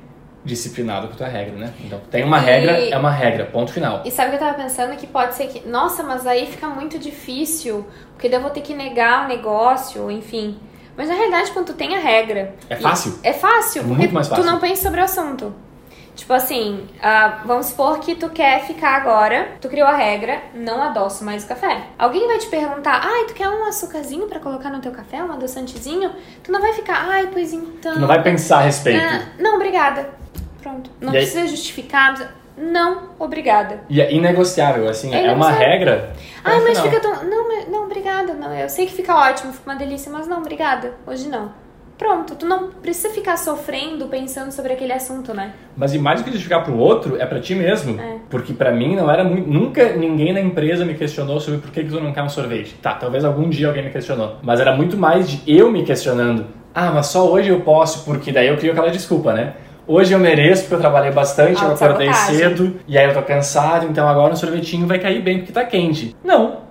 disciplinado com a tua regra, né? Então, tem uma e... regra, é uma regra, ponto final. E sabe o que eu tava pensando? Que pode ser que, nossa, mas aí fica muito difícil, porque daí eu vou ter que negar o negócio, enfim. Mas na realidade, quando tu tem a regra. É fácil? É fácil, é muito mais fácil. tu não pensa sobre o assunto. Tipo assim, uh, vamos supor que tu quer ficar agora, tu criou a regra, não adoço mais o café. Alguém vai te perguntar, ai, tu quer um açúcarzinho para colocar no teu café, um adoçantezinho? Tu não vai ficar, ai, pois então. Tu não vai pensar a respeito. Ah, não, obrigada. Pronto. Não e precisa aí... justificar não, obrigada. E é inegociável, assim, é, é uma regra. Ah, mas fica tão. Não, não, obrigada. Não, eu sei que fica ótimo, fica uma delícia, mas não, obrigada. Hoje não. Pronto, tu não precisa ficar sofrendo pensando sobre aquele assunto, né? Mas e mais do que justificar pro outro, é para ti mesmo. É. Porque para mim não era muito. Nunca ninguém na empresa me questionou sobre por que, que tu não quer um sorvete. Tá, talvez algum dia alguém me questionou. Mas era muito mais de eu me questionando. Ah, mas só hoje eu posso, porque daí eu crio aquela desculpa, né? Hoje eu mereço, porque eu trabalhei bastante, eu acordei cedo, e aí eu tô cansado, então agora o sorvetinho vai cair bem porque tá quente. Não.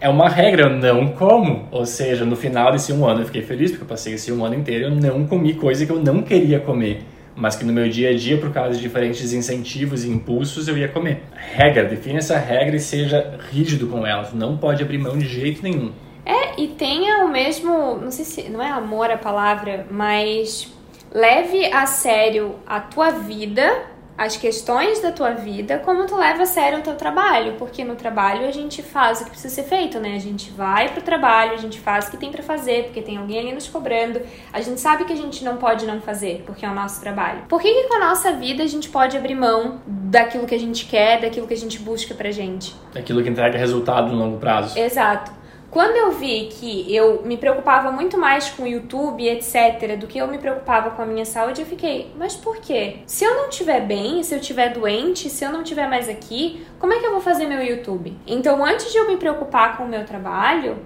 É uma regra, não como. Ou seja, no final desse um ano eu fiquei feliz, porque eu passei esse um ano inteiro eu não comi coisa que eu não queria comer. Mas que no meu dia a dia, por causa de diferentes incentivos e impulsos, eu ia comer. Regra, define essa regra e seja rígido com ela. não pode abrir mão de jeito nenhum. É, e tenha o mesmo, não sei se, não é amor a palavra, mas leve a sério a tua vida as questões da tua vida, como tu leva a sério o teu trabalho, porque no trabalho a gente faz o que precisa ser feito, né? A gente vai pro trabalho, a gente faz o que tem para fazer, porque tem alguém ali nos cobrando. A gente sabe que a gente não pode não fazer, porque é o nosso trabalho. Por que, que com a nossa vida a gente pode abrir mão daquilo que a gente quer, daquilo que a gente busca pra gente? Daquilo que entrega resultado no longo prazo. Exato. Quando eu vi que eu me preocupava muito mais com o YouTube, etc, do que eu me preocupava com a minha saúde, eu fiquei, mas por quê? Se eu não estiver bem, se eu estiver doente, se eu não estiver mais aqui, como é que eu vou fazer meu YouTube? Então, antes de eu me preocupar com o meu trabalho,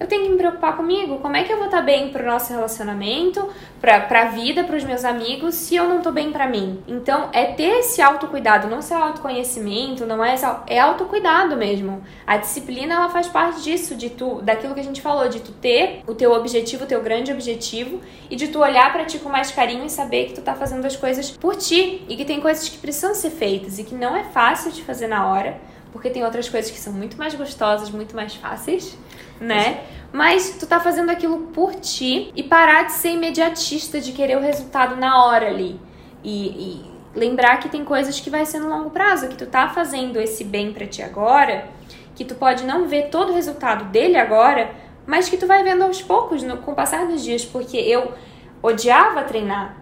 eu tenho que me preocupar comigo. Como é que eu vou estar bem pro nosso relacionamento, pra, pra vida, pros meus amigos, se eu não tô bem pra mim? Então, é ter esse autocuidado, não ser autoconhecimento, não é é autocuidado mesmo. A disciplina, ela faz parte disso, de tu, daquilo que a gente falou, de tu ter o teu objetivo, o teu grande objetivo, e de tu olhar para ti com mais carinho e saber que tu tá fazendo as coisas por ti, e que tem coisas que precisam ser feitas, e que não é fácil de fazer na hora, porque tem outras coisas que são muito mais gostosas, muito mais fáceis, né? Mas tu tá fazendo aquilo por ti e parar de ser imediatista, de querer o resultado na hora ali. E, e lembrar que tem coisas que vai ser no longo prazo, que tu tá fazendo esse bem para ti agora, que tu pode não ver todo o resultado dele agora, mas que tu vai vendo aos poucos, no, com o passar dos dias, porque eu odiava treinar,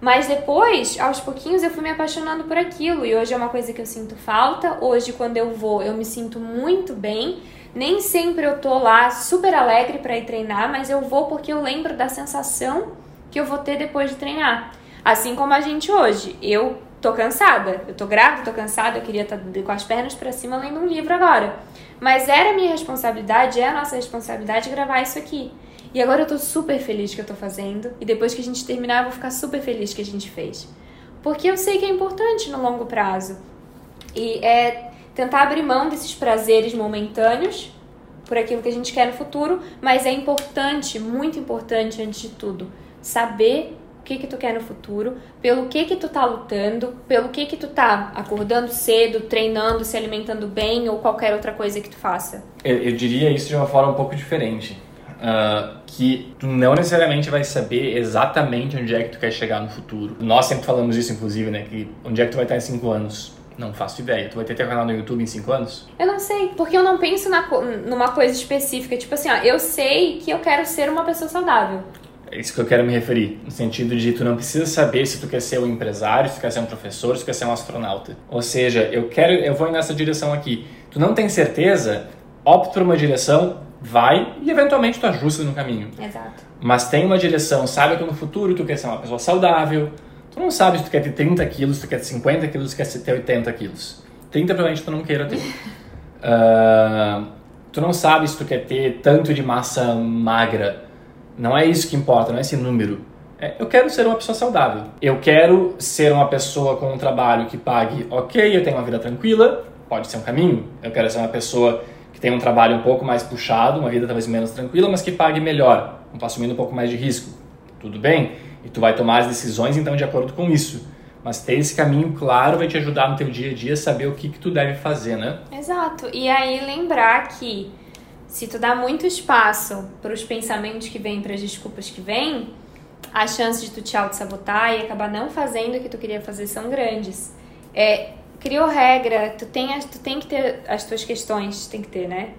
mas depois, aos pouquinhos, eu fui me apaixonando por aquilo. E hoje é uma coisa que eu sinto falta. Hoje, quando eu vou, eu me sinto muito bem. Nem sempre eu tô lá super alegre para ir treinar, mas eu vou porque eu lembro da sensação que eu vou ter depois de treinar. Assim como a gente hoje. Eu tô cansada. Eu tô grávida, tô cansada, eu queria estar tá com as pernas para cima lendo um livro agora. Mas era minha responsabilidade, é a nossa responsabilidade gravar isso aqui. E agora eu tô super feliz que eu tô fazendo. E depois que a gente terminar, eu vou ficar super feliz que a gente fez. Porque eu sei que é importante no longo prazo. E é tentar abrir mão desses prazeres momentâneos por aquilo que a gente quer no futuro, mas é importante, muito importante antes de tudo, saber o que que tu quer no futuro, pelo que que tu tá lutando, pelo que que tu tá acordando cedo, treinando, se alimentando bem ou qualquer outra coisa que tu faça. Eu, eu diria isso de uma forma um pouco diferente Uh, que tu não necessariamente vai saber exatamente onde é que tu quer chegar no futuro. Nós sempre falamos isso, inclusive, né? Que onde é que tu vai estar em 5 anos. Não faço ideia. Tu vai ter teu canal no YouTube em 5 anos? Eu não sei, porque eu não penso na, numa coisa específica. Tipo assim, ó, eu sei que eu quero ser uma pessoa saudável. É isso que eu quero me referir. No sentido de tu não precisa saber se tu quer ser um empresário, se tu quer ser um professor, se tu quer ser um astronauta. Ou seja, eu quero, eu vou nessa direção aqui. Tu não tem certeza, opta por uma direção, vai e eventualmente tu ajusta no caminho. Exato. Mas tem uma direção, sabe que no futuro tu quer ser uma pessoa saudável, tu não sabe se tu quer ter 30 quilos, se tu quer ter 50 quilos, se tu quer ter 80 quilos. 30 provavelmente tu não queira ter. uh, [laughs] tu não sabe se tu quer ter tanto de massa magra. Não é isso que importa, não é esse número. É, eu quero ser uma pessoa saudável. Eu quero ser uma pessoa com um trabalho que pague ok, eu tenho uma vida tranquila, pode ser um caminho. Eu quero ser uma pessoa que tem um trabalho um pouco mais puxado, uma vida talvez menos tranquila, mas que pague melhor, assumindo um pouco mais de risco. Tudo bem? E tu vai tomar as decisões então de acordo com isso. Mas ter esse caminho claro vai te ajudar no teu dia a dia a saber o que, que tu deve fazer, né? Exato. E aí lembrar que se tu dá muito espaço para os pensamentos que vêm, para as desculpas que vêm, as chances de tu te auto-sabotar e acabar não fazendo o que tu queria fazer são grandes. É, criou regra, tu tem, tu tem que ter as tuas questões, tem que ter, né?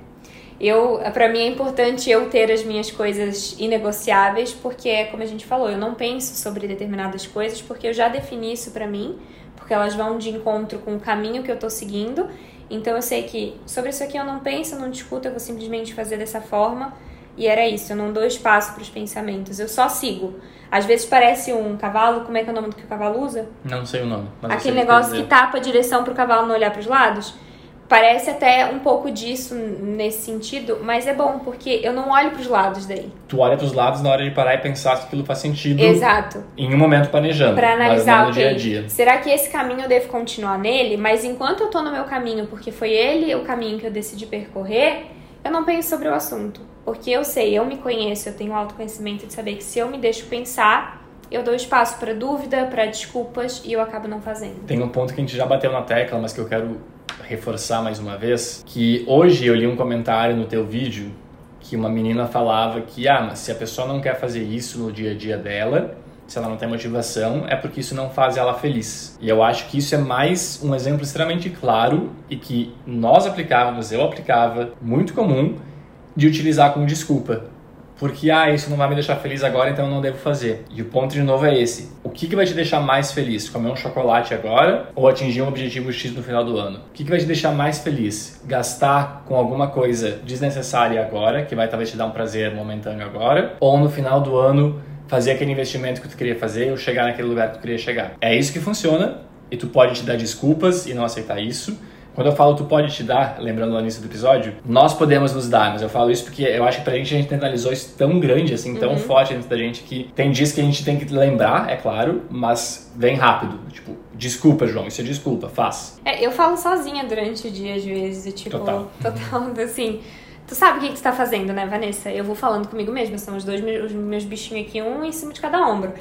Eu, para mim é importante eu ter as minhas coisas inegociáveis, porque é como a gente falou, eu não penso sobre determinadas coisas porque eu já defini isso para mim, porque elas vão de encontro com o caminho que eu tô seguindo. Então eu sei que sobre isso aqui eu não penso, eu não discuto, eu vou simplesmente fazer dessa forma. E era isso, eu não dou espaço para os pensamentos, eu só sigo. Às vezes parece um cavalo, como é que é o nome do que o cavalo usa? Não sei o nome. Aquele negócio que, que tapa a direção para o cavalo não olhar para os lados. Parece até um pouco disso nesse sentido, mas é bom, porque eu não olho para os lados daí. Tu olha para os lados na hora de parar e pensar se aquilo faz sentido. Exato. Em um momento planejando. Para analisar no dia a dia. Será que esse caminho eu devo continuar nele? Mas enquanto eu tô no meu caminho, porque foi ele o caminho que eu decidi percorrer, eu não penso sobre o assunto. Porque eu sei, eu me conheço, eu tenho autoconhecimento de saber que se eu me deixo pensar, eu dou espaço para dúvida, para desculpas e eu acabo não fazendo. Tem um ponto que a gente já bateu na tecla, mas que eu quero reforçar mais uma vez, que hoje eu li um comentário no teu vídeo que uma menina falava que ah, mas se a pessoa não quer fazer isso no dia a dia dela, se ela não tem motivação, é porque isso não faz ela feliz. E eu acho que isso é mais um exemplo extremamente claro e que nós aplicávamos, eu aplicava, muito comum, de utilizar como desculpa. Porque, ah, isso não vai me deixar feliz agora, então eu não devo fazer. E o ponto de novo é esse. O que, que vai te deixar mais feliz? Comer um chocolate agora ou atingir um objetivo X no final do ano? O que, que vai te deixar mais feliz? Gastar com alguma coisa desnecessária agora, que vai talvez te dar um prazer momentâneo agora, ou no final do ano fazer aquele investimento que tu queria fazer ou chegar naquele lugar que tu queria chegar. É isso que funciona e tu pode te dar desculpas e não aceitar isso quando eu falo tu pode te dar, lembrando no início do episódio, nós podemos nos dar, mas eu falo isso porque eu acho que pra gente a gente internalizou isso tão grande, assim, tão uhum. forte dentro da gente que tem dias que a gente tem que lembrar, é claro, mas vem rápido. Tipo, desculpa, João, isso é desculpa, faz. É, eu falo sozinha durante o dia, às vezes, tipo, total, total [laughs] assim. Tu sabe o que, que tu tá fazendo, né, Vanessa? Eu vou falando comigo mesma, são os dois os meus bichinhos aqui, um em cima de cada ombro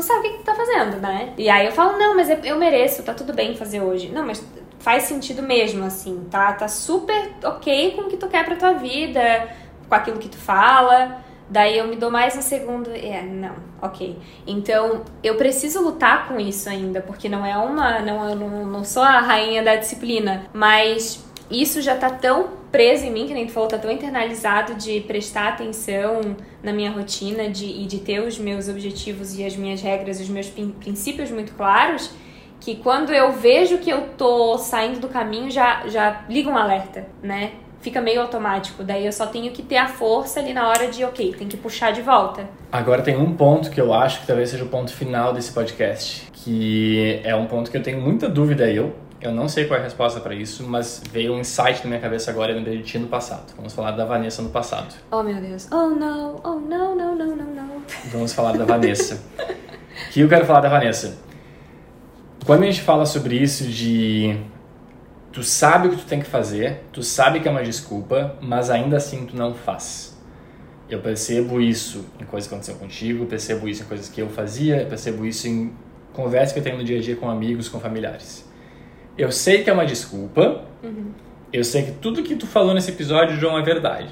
tu sabe o que, tu tá fazendo, né? E aí eu falo, não, mas eu mereço, tá tudo bem fazer hoje. Não, mas faz sentido mesmo, assim, tá? Tá super ok com o que tu quer pra tua vida, com aquilo que tu fala. Daí eu me dou mais um segundo. É, não, ok. Então eu preciso lutar com isso ainda, porque não é uma. Não, eu não, não sou a rainha da disciplina, mas isso já tá tão preso em mim, que nem tu falou, tá tão internalizado de prestar atenção na minha rotina de, e de ter os meus objetivos e as minhas regras, os meus princípios muito claros que quando eu vejo que eu tô saindo do caminho, já, já liga um alerta, né? Fica meio automático. Daí eu só tenho que ter a força ali na hora de, ok, tem que puxar de volta. Agora tem um ponto que eu acho que talvez seja o ponto final desse podcast, que é um ponto que eu tenho muita dúvida eu. Eu não sei qual é a resposta para isso, mas veio um insight na minha cabeça agora e lembrei de ti no passado. Vamos falar da Vanessa no passado. Oh meu Deus. Oh não, oh não, não, não, não, não. Vamos falar da Vanessa. O [laughs] que eu quero falar da Vanessa? Quando a gente fala sobre isso de tu sabe o que tu tem que fazer, tu sabe que é uma desculpa, mas ainda assim tu não faz. Eu percebo isso em coisas que aconteceram contigo, percebo isso em coisas que eu fazia, percebo isso em conversas que eu tenho no dia a dia com amigos, com familiares. Eu sei que é uma desculpa, uhum. eu sei que tudo que tu falou nesse episódio, João, é verdade.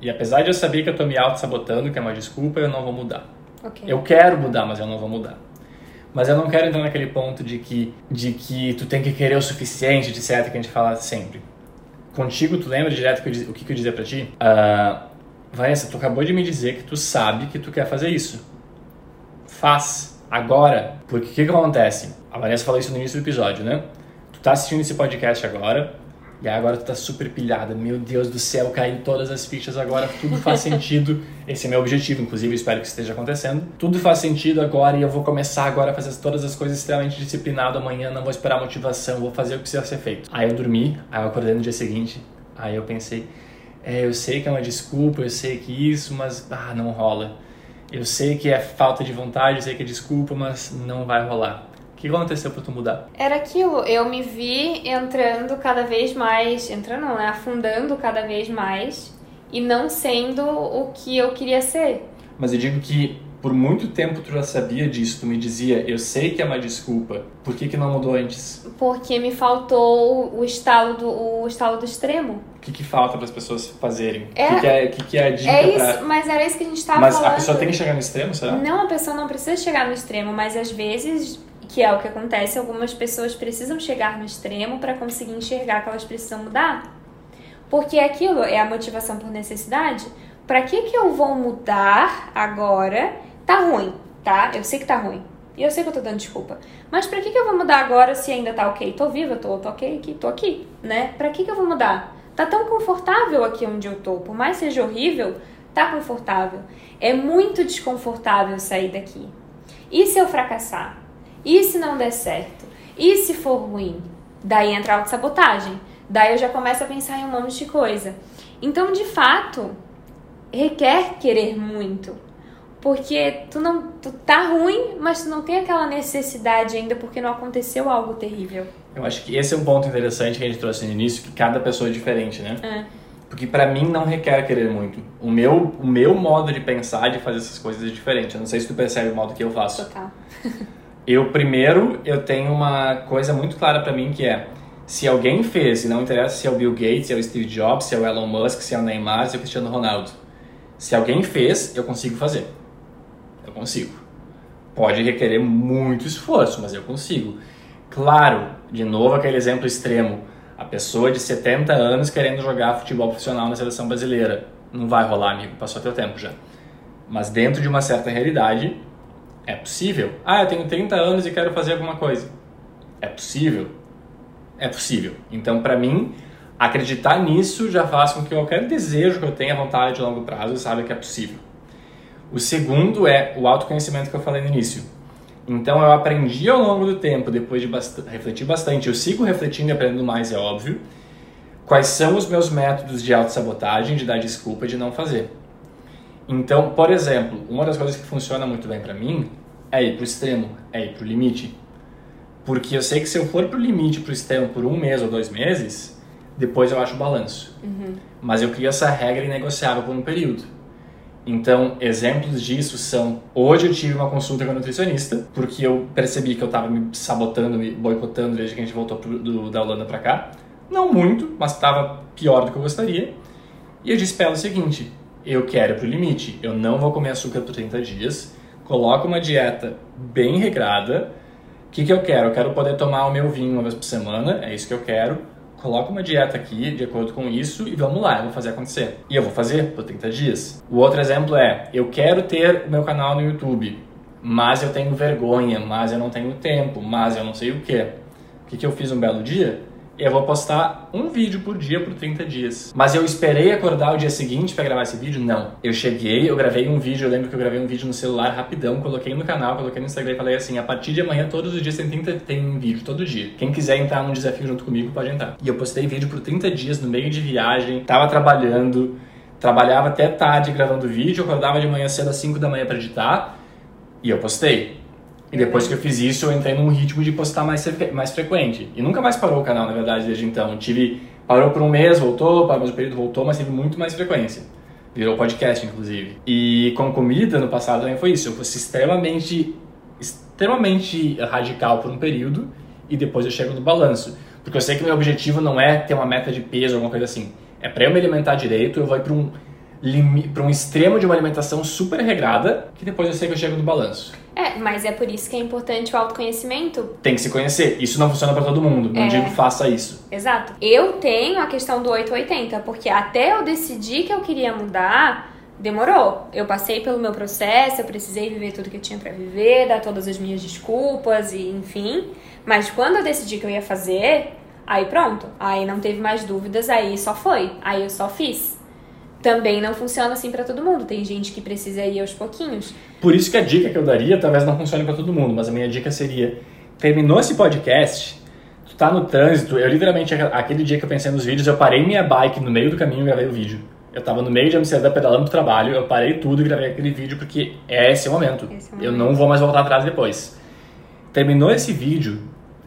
E apesar de eu saber que eu tô me auto-sabotando, que é uma desculpa, eu não vou mudar. Okay. Eu quero mudar, mas eu não vou mudar. Mas eu não quero entrar naquele ponto de que, de que tu tem que querer o suficiente, de certo, que a gente fala sempre. Contigo, tu lembra direto que eu, o que, que eu dizia pra ti? Uh, Vanessa, tu acabou de me dizer que tu sabe que tu quer fazer isso. Faz. Agora. Porque o que, que acontece? A Vanessa falou isso no início do episódio, né? Tu tá assistindo esse podcast agora, e agora tu tá super pilhada. Meu Deus do céu, caiu todas as fichas agora, tudo faz [laughs] sentido. Esse é meu objetivo, inclusive, espero que esteja acontecendo. Tudo faz sentido agora e eu vou começar agora a fazer todas as coisas extremamente disciplinado amanhã, não vou esperar motivação, vou fazer o que precisa ser feito. Aí eu dormi, aí eu acordei no dia seguinte, aí eu pensei, é, eu sei que é uma desculpa, eu sei que isso, mas ah, não rola. Eu sei que é falta de vontade, eu sei que é desculpa, mas não vai rolar. O que aconteceu para tu mudar? Era aquilo, eu me vi entrando cada vez mais, entrando não, né? Afundando cada vez mais e não sendo o que eu queria ser. Mas eu digo que por muito tempo tu já sabia disso, tu me dizia, eu sei que é uma desculpa, por que, que não mudou antes? Porque me faltou o estalo do, o estalo do extremo. O que, que falta para as pessoas fazerem? É, o que, que, é, que, que é a dica é isso, pra... Mas era isso que a gente estava falando. Mas a pessoa tem que chegar no extremo, será? Não, a pessoa não precisa chegar no extremo, mas às vezes que é o que acontece, algumas pessoas precisam chegar no extremo para conseguir enxergar que elas precisam mudar. Porque aquilo é a motivação por necessidade. Para que que eu vou mudar agora? Tá ruim, tá? Eu sei que tá ruim. E eu sei que eu tô dando desculpa. Mas pra que que eu vou mudar agora se ainda tá ok? Tô viva, tô, tô ok aqui, tô aqui, né? Pra que que eu vou mudar? Tá tão confortável aqui onde eu tô. Por mais seja horrível, tá confortável. É muito desconfortável sair daqui. E se eu fracassar? E se não der certo? E se for ruim? Daí entra a autossabotagem. Daí eu já começo a pensar em um monte de coisa. Então, de fato, requer querer muito. Porque tu não tu tá ruim, mas tu não tem aquela necessidade ainda porque não aconteceu algo terrível. Eu acho que esse é um ponto interessante que a gente trouxe no início, que cada pessoa é diferente, né? É. Porque para mim não requer querer muito. O meu, o meu modo de pensar, de fazer essas coisas é diferente. Eu não sei se tu percebe o modo que eu faço. Total. [laughs] Eu, primeiro, eu tenho uma coisa muito clara para mim que é se alguém fez, e não interessa se é o Bill Gates, se é o Steve Jobs, se é o Elon Musk, se é o Neymar, se é o Cristiano Ronaldo. Se alguém fez, eu consigo fazer. Eu consigo. Pode requerer muito esforço, mas eu consigo. Claro, de novo aquele exemplo extremo, a pessoa de 70 anos querendo jogar futebol profissional na seleção brasileira. Não vai rolar, amigo, passou teu tempo já. Mas dentro de uma certa realidade, é possível. Ah, eu tenho 30 anos e quero fazer alguma coisa. É possível? É possível. Então, para mim, acreditar nisso já faz com que qualquer desejo que eu tenha vontade de longo prazo, sabe que é possível. O segundo é o autoconhecimento que eu falei no início. Então eu aprendi ao longo do tempo, depois de bast refletir bastante, eu sigo refletindo e aprendendo mais, é óbvio, quais são os meus métodos de autossabotagem, de dar desculpa de não fazer. Então, por exemplo, uma das coisas que funciona muito bem para mim é ir pro extremo, é ir pro limite. Porque eu sei que se eu for pro limite, pro extremo por um mês ou dois meses, depois eu acho balanço. Uhum. Mas eu crio essa regra inegociável por um período. Então, exemplos disso são: hoje eu tive uma consulta com a nutricionista, porque eu percebi que eu estava me sabotando, me boicotando desde que a gente voltou pro, do, da Holanda para cá. Não muito, mas estava pior do que eu gostaria. E eu disse para ela o seguinte: eu quero ir pro limite, eu não vou comer açúcar por 30 dias, coloco uma dieta bem regrada. O que, que eu quero? Eu quero poder tomar o meu vinho uma vez por semana, é isso que eu quero coloca uma dieta aqui de acordo com isso e vamos lá, eu vou fazer acontecer. E eu vou fazer por 30 dias. O outro exemplo é, eu quero ter o meu canal no YouTube, mas eu tenho vergonha, mas eu não tenho tempo, mas eu não sei o que. O que, que eu fiz um belo dia? Eu vou postar um vídeo por dia por 30 dias. Mas eu esperei acordar o dia seguinte para gravar esse vídeo? Não. Eu cheguei, eu gravei um vídeo, eu lembro que eu gravei um vídeo no celular rapidão, coloquei no canal, coloquei no Instagram e falei assim: a partir de amanhã, todos os dias tem 30 tem vídeo, todo dia. Quem quiser entrar num desafio junto comigo, pode entrar. E eu postei vídeo por 30 dias no meio de viagem, tava trabalhando, trabalhava até tarde gravando vídeo, acordava de manhã cedo às 5 da manhã para editar e eu postei. E depois que eu fiz isso, eu entrei num ritmo de postar mais, mais frequente. E nunca mais parou o canal, na verdade, desde então. Tive, parou por um mês, voltou, parou mais um período, voltou, mas teve muito mais frequência. Virou podcast, inclusive. E com comida, no passado também foi isso. Eu fosse extremamente, extremamente radical por um período e depois eu chego no balanço. Porque eu sei que meu objetivo não é ter uma meta de peso alguma coisa assim. É para eu me alimentar direito, eu vou para um para um extremo de uma alimentação super regrada, que depois eu sei que eu chego no balanço. É, mas é por isso que é importante o autoconhecimento. Tem que se conhecer. Isso não funciona para todo mundo. Não é. digo faça isso. Exato. Eu tenho a questão do 880, porque até eu decidir que eu queria mudar, demorou. Eu passei pelo meu processo, eu precisei viver tudo que eu tinha para viver, dar todas as minhas desculpas e enfim. Mas quando eu decidi que eu ia fazer, aí pronto. Aí não teve mais dúvidas, aí só foi. Aí eu só fiz também não funciona assim para todo mundo. Tem gente que precisa ir aos pouquinhos. Por isso que a dica que eu daria talvez não funcione para todo mundo, mas a minha dica seria: terminou esse podcast, tu tá no trânsito, eu literalmente aquele dia que eu pensei nos vídeos, eu parei minha bike no meio do caminho e gravei o vídeo. Eu tava no meio de Amsterdã pedalando pro trabalho, eu parei tudo e gravei aquele vídeo porque é esse o momento. Esse é o momento. Eu não vou mais voltar atrás depois. Terminou esse vídeo,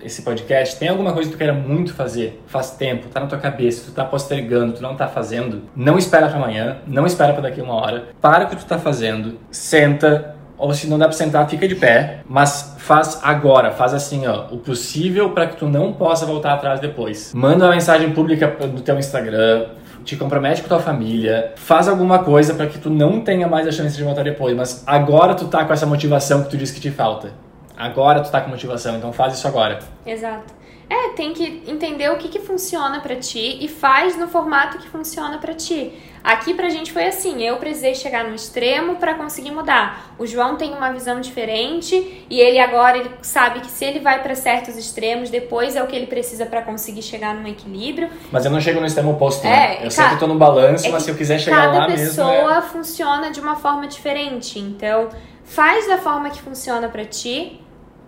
esse podcast, tem alguma coisa que tu queira muito fazer, faz tempo, tá na tua cabeça, tu tá postergando, tu não tá fazendo, não espera para amanhã, não espera para daqui uma hora, para o que tu tá fazendo, senta, ou se não dá para sentar, fica de pé, mas faz agora, faz assim, ó, o possível para que tu não possa voltar atrás depois. Manda uma mensagem pública no teu Instagram, te compromete com tua família, faz alguma coisa para que tu não tenha mais a chance de voltar depois, mas agora tu tá com essa motivação que tu disse que te falta. Agora tu tá com motivação, então faz isso agora. Exato. É, tem que entender o que, que funciona para ti e faz no formato que funciona para ti. Aqui pra gente foi assim, eu precisei chegar no extremo para conseguir mudar. O João tem uma visão diferente e ele agora ele sabe que se ele vai para certos extremos, depois é o que ele precisa para conseguir chegar num equilíbrio. Mas eu não chego no extremo oposto, né? É, eu sempre tô no balanço, é mas se eu quiser chegar lá mesmo, Cada pessoa é... funciona de uma forma diferente. Então, faz da forma que funciona para ti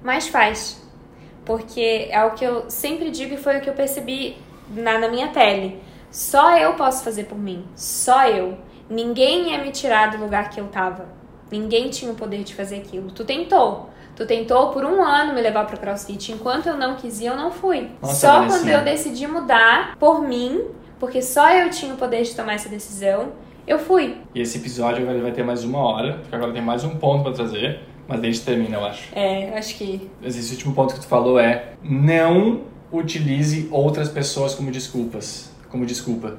mas faz. Porque é o que eu sempre digo e foi o que eu percebi na, na minha pele. Só eu posso fazer por mim. Só eu. Ninguém ia me tirar do lugar que eu tava. Ninguém tinha o poder de fazer aquilo. Tu tentou. Tu tentou por um ano me levar pro CrossFit. Enquanto eu não quis ir, eu não fui. Nossa, só quando eu decidi mudar por mim, porque só eu tinha o poder de tomar essa decisão, eu fui. E esse episódio vai ter mais uma hora, porque agora tem mais um ponto para trazer. Mas a gente termina, eu acho. É, acho que. Esse último ponto que tu falou é não utilize outras pessoas como desculpas, como desculpa.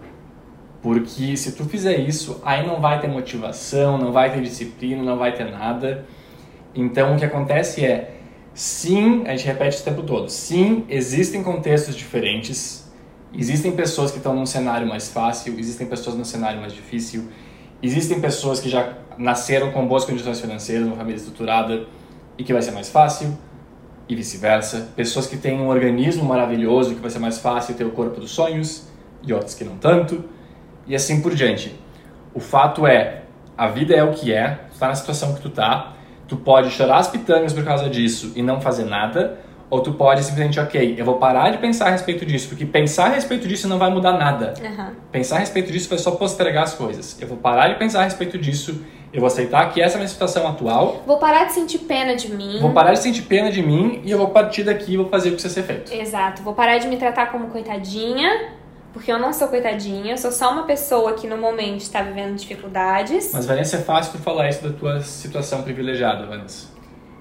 Porque se tu fizer isso, aí não vai ter motivação, não vai ter disciplina, não vai ter nada. Então o que acontece é, sim, a gente repete o tempo todo, sim, existem contextos diferentes, existem pessoas que estão num cenário mais fácil, existem pessoas num cenário mais difícil, existem pessoas que já nasceram com boas condições financeiras, uma família estruturada e que vai ser mais fácil, e vice-versa. Pessoas que têm um organismo maravilhoso que vai ser mais fácil ter o corpo dos sonhos e outras que não tanto, e assim por diante. O fato é, a vida é o que é, tu tá na situação que tu tá, tu pode chorar as pitangas por causa disso e não fazer nada, ou tu pode simplesmente, ok, eu vou parar de pensar a respeito disso, porque pensar a respeito disso não vai mudar nada. Uhum. Pensar a respeito disso vai só postergar as coisas. Eu vou parar de pensar a respeito disso, eu vou aceitar que essa é a minha situação atual. Vou parar de sentir pena de mim. Vou parar de sentir pena de mim e eu vou partir daqui e vou fazer o que precisa ser feito. Exato. Vou parar de me tratar como coitadinha, porque eu não sou coitadinha, eu sou só uma pessoa que no momento está vivendo dificuldades. Mas Vanessa, é fácil tu falar isso da tua situação privilegiada, Vanessa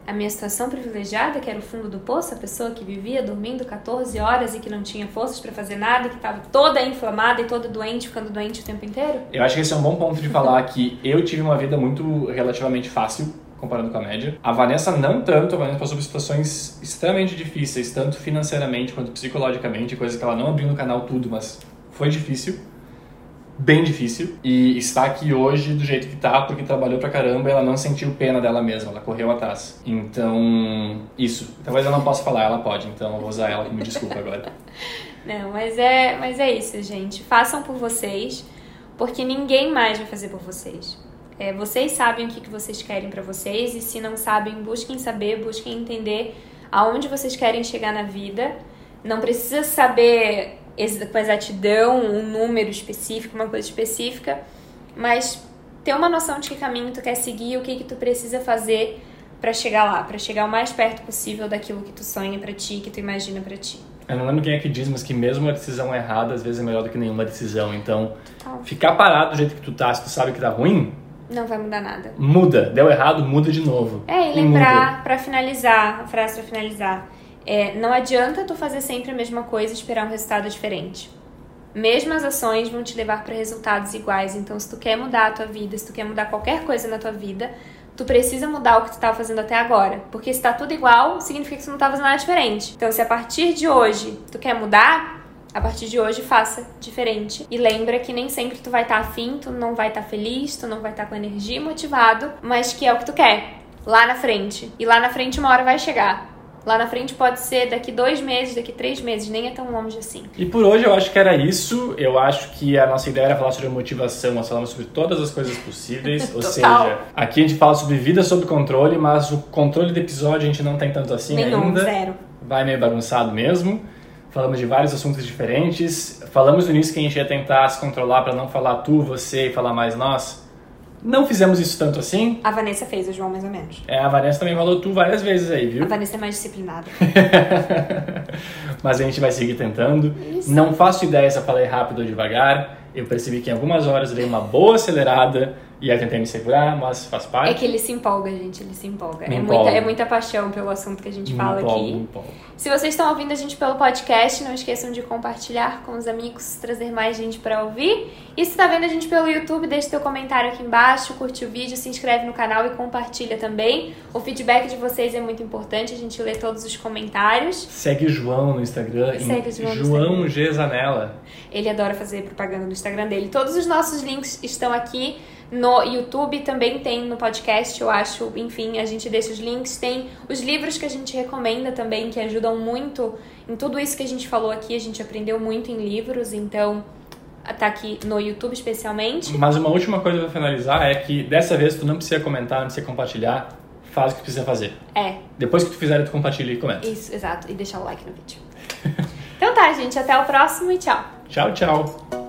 a minha situação privilegiada, que era o fundo do poço, a pessoa que vivia dormindo 14 horas e que não tinha forças para fazer nada, que estava toda inflamada e toda doente, ficando doente o tempo inteiro? Eu acho que esse é um bom ponto de falar que eu tive uma vida muito relativamente fácil comparando com a média. A Vanessa não tanto, a Vanessa passou por situações extremamente difíceis, tanto financeiramente quanto psicologicamente, coisa que ela não abriu no canal tudo, mas foi difícil bem difícil e está aqui hoje do jeito que tá porque trabalhou pra caramba e ela não sentiu pena dela mesma, ela correu atrás. Então, isso. Talvez eu não possa falar, ela pode, então eu vou usar ela como desculpa agora. [laughs] Não, mas é, mas é isso, gente. Façam por vocês, porque ninguém mais vai fazer por vocês. É, vocês sabem o que, que vocês querem para vocês e se não sabem, busquem saber, busquem entender aonde vocês querem chegar na vida. Não precisa saber com exatidão um número específico, uma coisa específica, mas ter uma noção de que caminho tu quer seguir, o que que tu precisa fazer para chegar lá, para chegar o mais perto possível daquilo que tu sonha para ti, que tu imagina para ti. Eu não lembro quem é que diz, mas que mesmo uma decisão errada às vezes é melhor do que nenhuma decisão. Então, Total. ficar parado do jeito que tu tá, se tu sabe que tá ruim, não vai mudar nada. Muda, deu errado, muda de novo. É, e, e lembrar para finalizar, a frase para finalizar é, não adianta tu fazer sempre a mesma coisa e esperar um resultado diferente. Mesmas ações vão te levar para resultados iguais. Então, se tu quer mudar a tua vida, se tu quer mudar qualquer coisa na tua vida, tu precisa mudar o que tu estava fazendo até agora. Porque se tá tudo igual, significa que tu não tá fazendo nada diferente. Então, se a partir de hoje tu quer mudar, a partir de hoje faça diferente. E lembra que nem sempre tu vai estar tá afim, tu não vai estar tá feliz, tu não vai estar tá com energia e motivado, mas que é o que tu quer. Lá na frente. E lá na frente uma hora vai chegar. Lá na frente pode ser daqui dois meses, daqui três meses, nem é tão longe assim. E por hoje eu acho que era isso. Eu acho que a nossa ideia era falar sobre motivação, nós falamos sobre todas as coisas possíveis. [laughs] ou seja, aqui a gente fala sobre vida sob controle, mas o controle do episódio a gente não tem tanto assim Nenhum, ainda. Zero. Vai meio bagunçado mesmo. Falamos de vários assuntos diferentes. Falamos no início que a gente ia tentar se controlar para não falar tu, você e falar mais nós. Não fizemos isso tanto assim. A Vanessa fez, o João mais ou menos. É, a Vanessa também falou tu várias vezes aí, viu? A Vanessa é mais disciplinada. [laughs] Mas a gente vai seguir tentando. Isso. Não faço ideia se eu falei rápido ou devagar. Eu percebi que em algumas horas eu dei uma boa acelerada e aí tentei me segurar, mas faz parte. É que ele se empolga, gente, ele se empolga. é, muita, é muita paixão pelo assunto que a gente me fala empolgo, aqui. Me. Se vocês estão ouvindo a gente pelo podcast, não esqueçam de compartilhar com os amigos, trazer mais gente para ouvir. E se está vendo a gente pelo YouTube, deixe seu comentário aqui embaixo, curte o vídeo, se inscreve no canal e compartilha também. O feedback de vocês é muito importante, a gente lê todos os comentários. Segue o João no Instagram. Segue o João João G. Zanella. Ele adora fazer propaganda no Instagram dele. Todos os nossos links estão aqui no YouTube também tem no podcast, eu acho. Enfim, a gente deixa os links. Tem os livros que a gente recomenda também, que ajudam muito em tudo isso que a gente falou aqui. A gente aprendeu muito em livros, então tá aqui no YouTube especialmente. Mas uma última coisa pra finalizar é que dessa vez tu não precisa comentar, não precisa compartilhar. Faz o que precisa fazer. É. Depois que tu fizer, tu compartilha e comenta. Isso, exato. E deixar o like no vídeo. [laughs] então tá, gente. Até o próximo e tchau. Tchau, tchau.